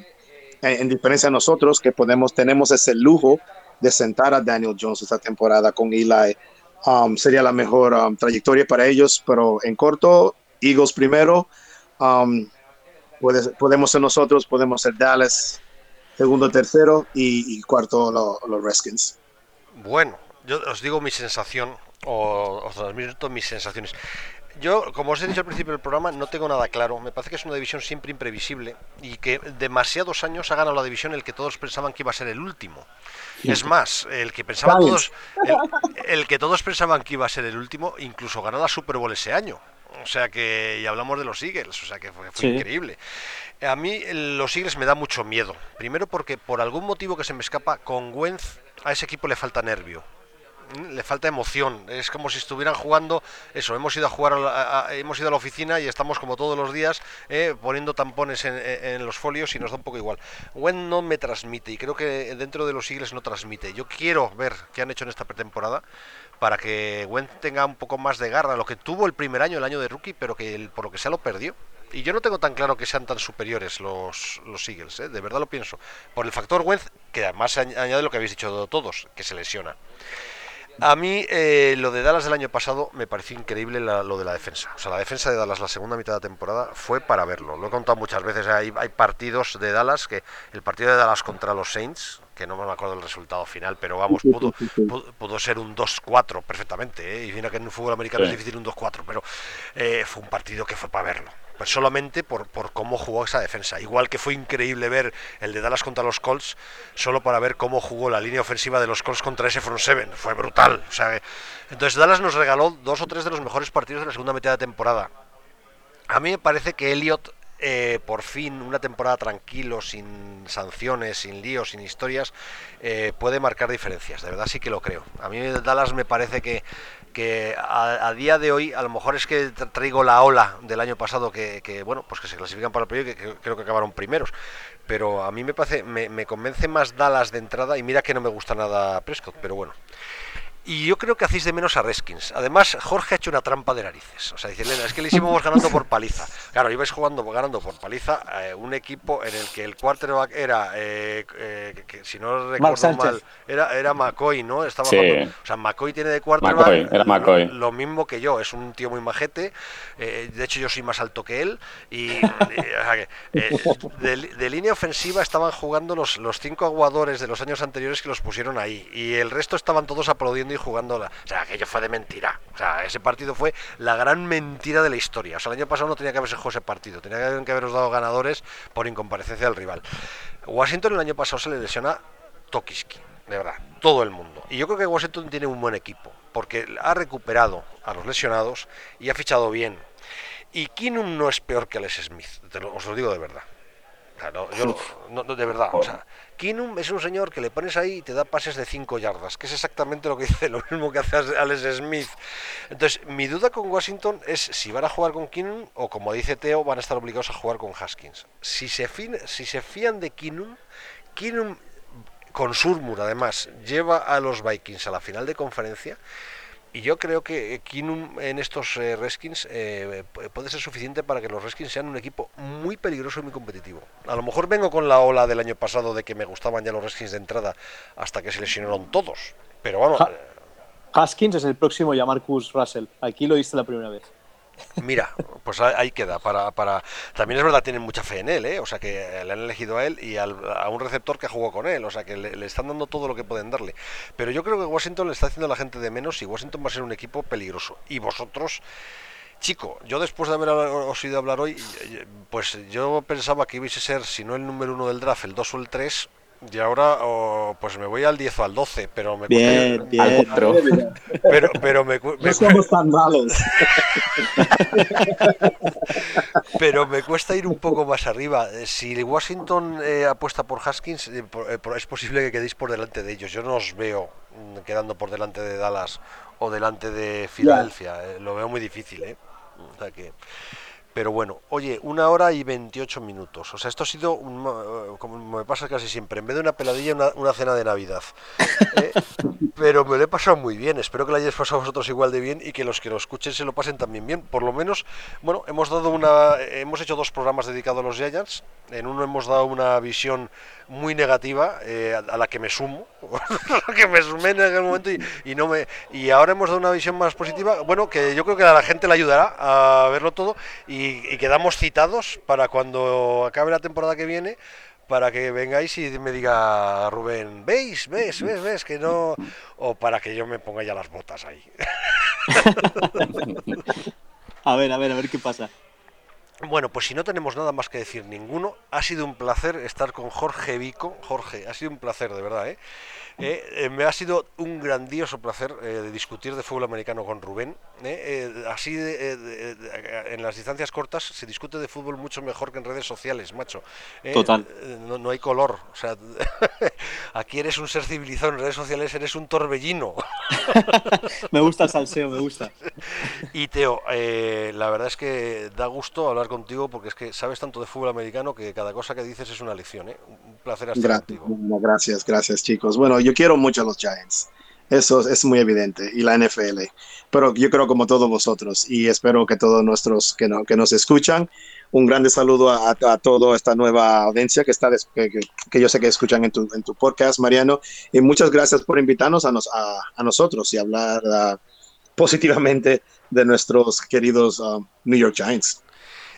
en, diferencia a nosotros que podemos, tenemos ese lujo de sentar a Daniel Jones esta temporada con Eli, um, sería la mejor um, trayectoria para ellos, pero en corto, Eagles primero, podemos ser nosotros, podemos ser Dallas, segundo, tercero y, cuarto los Redskins. Bueno, yo os digo mi sensación, o os transmito mis sensaciones. Yo, como os he dicho al principio del programa, no tengo nada claro. Me parece que es una división siempre imprevisible y que demasiados años ha ganado la división el que todos pensaban que iba a ser el último. Es más, el que pensaban todos, el, que todos pensaban que iba a ser el último, incluso ganó la Super Bowl ese año. O sea que, y hablamos de los Eagles, o sea que fue, increíble. A mí los Eagles me da mucho miedo. Primero porque por algún motivo que se me escapa, con Wentz a ese equipo le falta nervio le falta emoción. Es como si estuvieran jugando eso. Hemos ido a jugar, hemos ido a la oficina y estamos como todos los días eh, poniendo tampones en, los folios y nos da un poco igual. Gwen no me transmite y creo que dentro de los sigles no transmite. Yo quiero ver qué han hecho en esta pretemporada para que Gwen tenga un poco más de garra, lo que tuvo el primer año, el año de rookie, pero que por lo que sea lo perdió. Y yo no tengo tan claro que sean tan superiores los, los Eagles, ¿eh? de verdad lo pienso. Por el factor Wentz, que además añade lo que habéis dicho todos, que se lesiona. A mí eh, lo de Dallas del año pasado me pareció increíble lo de la defensa. O sea, la defensa de Dallas la segunda mitad de temporada fue para verlo. Lo he contado muchas veces. Hay, hay partidos de Dallas que el partido de Dallas contra los Saints, que no me acuerdo del resultado final, pero vamos, pudo, pudo, ser un 2-4 perfectamente. ¿eh? Y mira que en el fútbol americano es difícil un 2-4, pero eh, fue un partido que fue para verlo. Pues solamente por, por cómo jugó esa defensa. Igual que fue increíble ver el de Dallas contra los Colts, solo para ver cómo jugó la línea ofensiva de los Colts contra ese front seven. Fue brutal. O sea, entonces Dallas nos regaló dos o tres de los mejores partidos de la segunda mitad de temporada. A mí me parece que Elliot eh, por fin una temporada tranquilo, sin sanciones, sin líos, sin historias, eh, puede marcar diferencias. De verdad sí que lo creo. A mí Dallas me parece que, que a, día de hoy, a lo mejor es que traigo la ola del año pasado que, bueno, pues que se clasifican para el periodo y que, creo que acabaron primeros. Pero a mí me parece, me, me convence más Dallas de entrada y mira que no me gusta nada Prescott, pero bueno. Y yo creo que hacéis de menos a Reskins. Además, Jorge ha hecho una trampa de narices. O sea, dice, Elena, es que le hicimos ganando por paliza. Claro, ibais jugando ganando por paliza eh, un equipo en el que el quarterback era, eh, eh, que, si no recuerdo mal, era, era McCoy, ¿no? Estaba o sea, McCoy tiene de quarterback era McCoy. Lo, mismo que yo. Es un tío muy majete. de hecho, yo soy más alto que él. Y de, línea ofensiva estaban jugando los, los cinco aguadores de los años anteriores que los pusieron ahí. Y el resto estaban todos aplaudiendo y jugando. La... O sea, aquello fue de mentira. O sea, ese partido fue la gran mentira de la historia. O sea, el año pasado no tenía que haberse jugado ese partido. Tenía que haberos dado ganadores por incomparecencia del rival. Washington el año pasado se le lesiona Tokiski. De verdad, todo el mundo. Y yo creo que Washington tiene un buen equipo. Porque ha recuperado a los lesionados y ha fichado bien. Y Kinum no es peor que Les Smith. os lo digo de verdad. Yo no, de verdad. O sea, Kinum es un señor que le pones ahí y te da pases de 5 yardas, que es exactamente lo que dice, lo mismo que hace Alex Smith. Entonces, mi duda con Washington es si van a jugar con Kinum o, como dice Teo, van a estar obligados a jugar con Haskins. Si se, si se fían de Kinum, Kinum con Surmur además lleva a los Vikings a la final de conferencia y yo creo que Kinum en estos eh, Redskins eh, puede ser suficiente para que los Redskins sean un equipo muy peligroso y muy competitivo. A lo mejor vengo con la ola del año pasado de que me gustaban ya los Redskins de entrada hasta que se lesionaron todos. Pero vamos. Haskins es el próximo ya Marcus Russell. Aquí lo viste la primera vez. Mira, pues ahí queda. Para, para... También es verdad, tienen mucha fe en él, ¿eh? o sea que le han elegido a él y a un receptor que jugó con él, o sea que le, están dando todo lo que pueden darle. Pero yo creo que Washington le está haciendo a la gente de menos y Washington va a ser un equipo peligroso. Y vosotros, chico, yo después de haber oído hablar hoy, pues yo pensaba que ibais a ser, si no el número uno del draft, el dos o el tres Y ahora oh, pues me voy al 10 o al 12, pero me Bien, cuesta- bien. Al pero, pero me, cu- me No cu- somos tan malos. pero me cuesta ir un poco más arriba. Si Washington eh, apuesta por Haskins, eh, por- eh, por- es posible que quedéis por delante de ellos. Yo no os veo mm, quedando por delante de Dallas o delante de Filadelfia. eh, lo veo muy difícil, ¿eh? O sea que... Pero bueno, oye, una hora y 28 minutos. O sea, esto ha sido, un eh, como me pasa casi siempre, en vez de una peladilla, una, una cena de Navidad. ¿eh? Pero me lo he pasado muy bien. Espero que lo hayáis pasado vosotros igual de bien y que los que lo escuchen se lo pasen también bien. Por lo menos, bueno, hemos dado una, hemos hecho dos programas dedicados a los Giants. En uno hemos dado una visión muy negativa eh, a, a la que me sumo, que me sumé en aquel momento y, y no me y ahora hemos dado una visión más positiva. Bueno, que yo creo que a la gente le ayudará a verlo todo y, y quedamos citados para cuando acabe la temporada que viene para que vengáis y me diga Rubén, ¿veis? ¿Ves? ¿Ves? ¿Ves? Que no... O para que yo me ponga ya las botas ahí. A ver, a ver, a ver qué pasa. Bueno, pues si no tenemos nada más que decir ninguno, ha sido un placer estar con Jorge Vico. Jorge, ha sido un placer, de verdad, ¿eh? Eh, eh, me ha sido un grandioso placer eh, de discutir de fútbol americano con Rubén. ¿eh? Eh, así, de- eh, de- de- en las distancias cortas se discute de fútbol mucho mejor que en redes sociales, macho. ¿eh? Total. No, no hay color. O sea, aquí eres un ser civilizado, en redes sociales eres un torbellino. Me gusta el salseo, me gusta. Y Teo, eh, la verdad es que da gusto hablar contigo porque es que sabes tanto de fútbol americano que cada cosa que dices es una lección. ¿eh? Un placer estar Gracias, contigo. gracias, gracias, chicos. Bueno, yo quiero mucho a los Giants. Eso es muy evidente. Y la NFL. Pero yo creo como todos vosotros. Y espero que todos nuestros que, no- que nos escuchan. Un grande saludo a, a- toda esta nueva audiencia que, está que- que yo sé que escuchan en tu, en tu podcast, Mariano. Y muchas gracias por invitarnos a, nos, a, a nosotros y hablar ah, positivamente de nuestros queridos ah, New York Giants.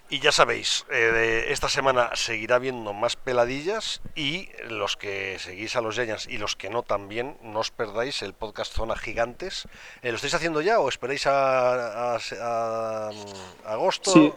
Y ya sabéis, eh, esta semana seguirá viendo más peladillas y los que seguís a los Giants y los que no también, no os perdáis el podcast Zona Gigantes. Eh, ¿Lo estáis haciendo ya o esperáis a, a- a- a agosto? Sí.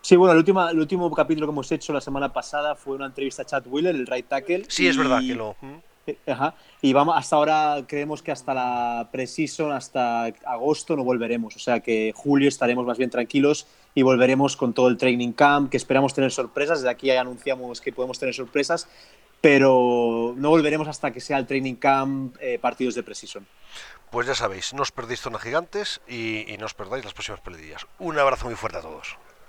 Sí, bueno, el último, el último capítulo que hemos hecho la semana pasada fue una entrevista a Chad Wheeler, el right tackle. Sí, es verdad que lo... ¿Mm? Ajá. Y vamos, hasta ahora creemos que hasta la preseason, hasta agosto, no volveremos. O sea que julio estaremos más bien tranquilos y volveremos con todo el training camp, que esperamos tener sorpresas. Desde aquí ya anunciamos que podemos tener sorpresas, pero no volveremos hasta que sea el training camp, eh, partidos de preseason. Pues ya sabéis, no os perdéis Zona Gigantes y, y no os perdáis las próximas peladillas. Un abrazo muy fuerte a todos.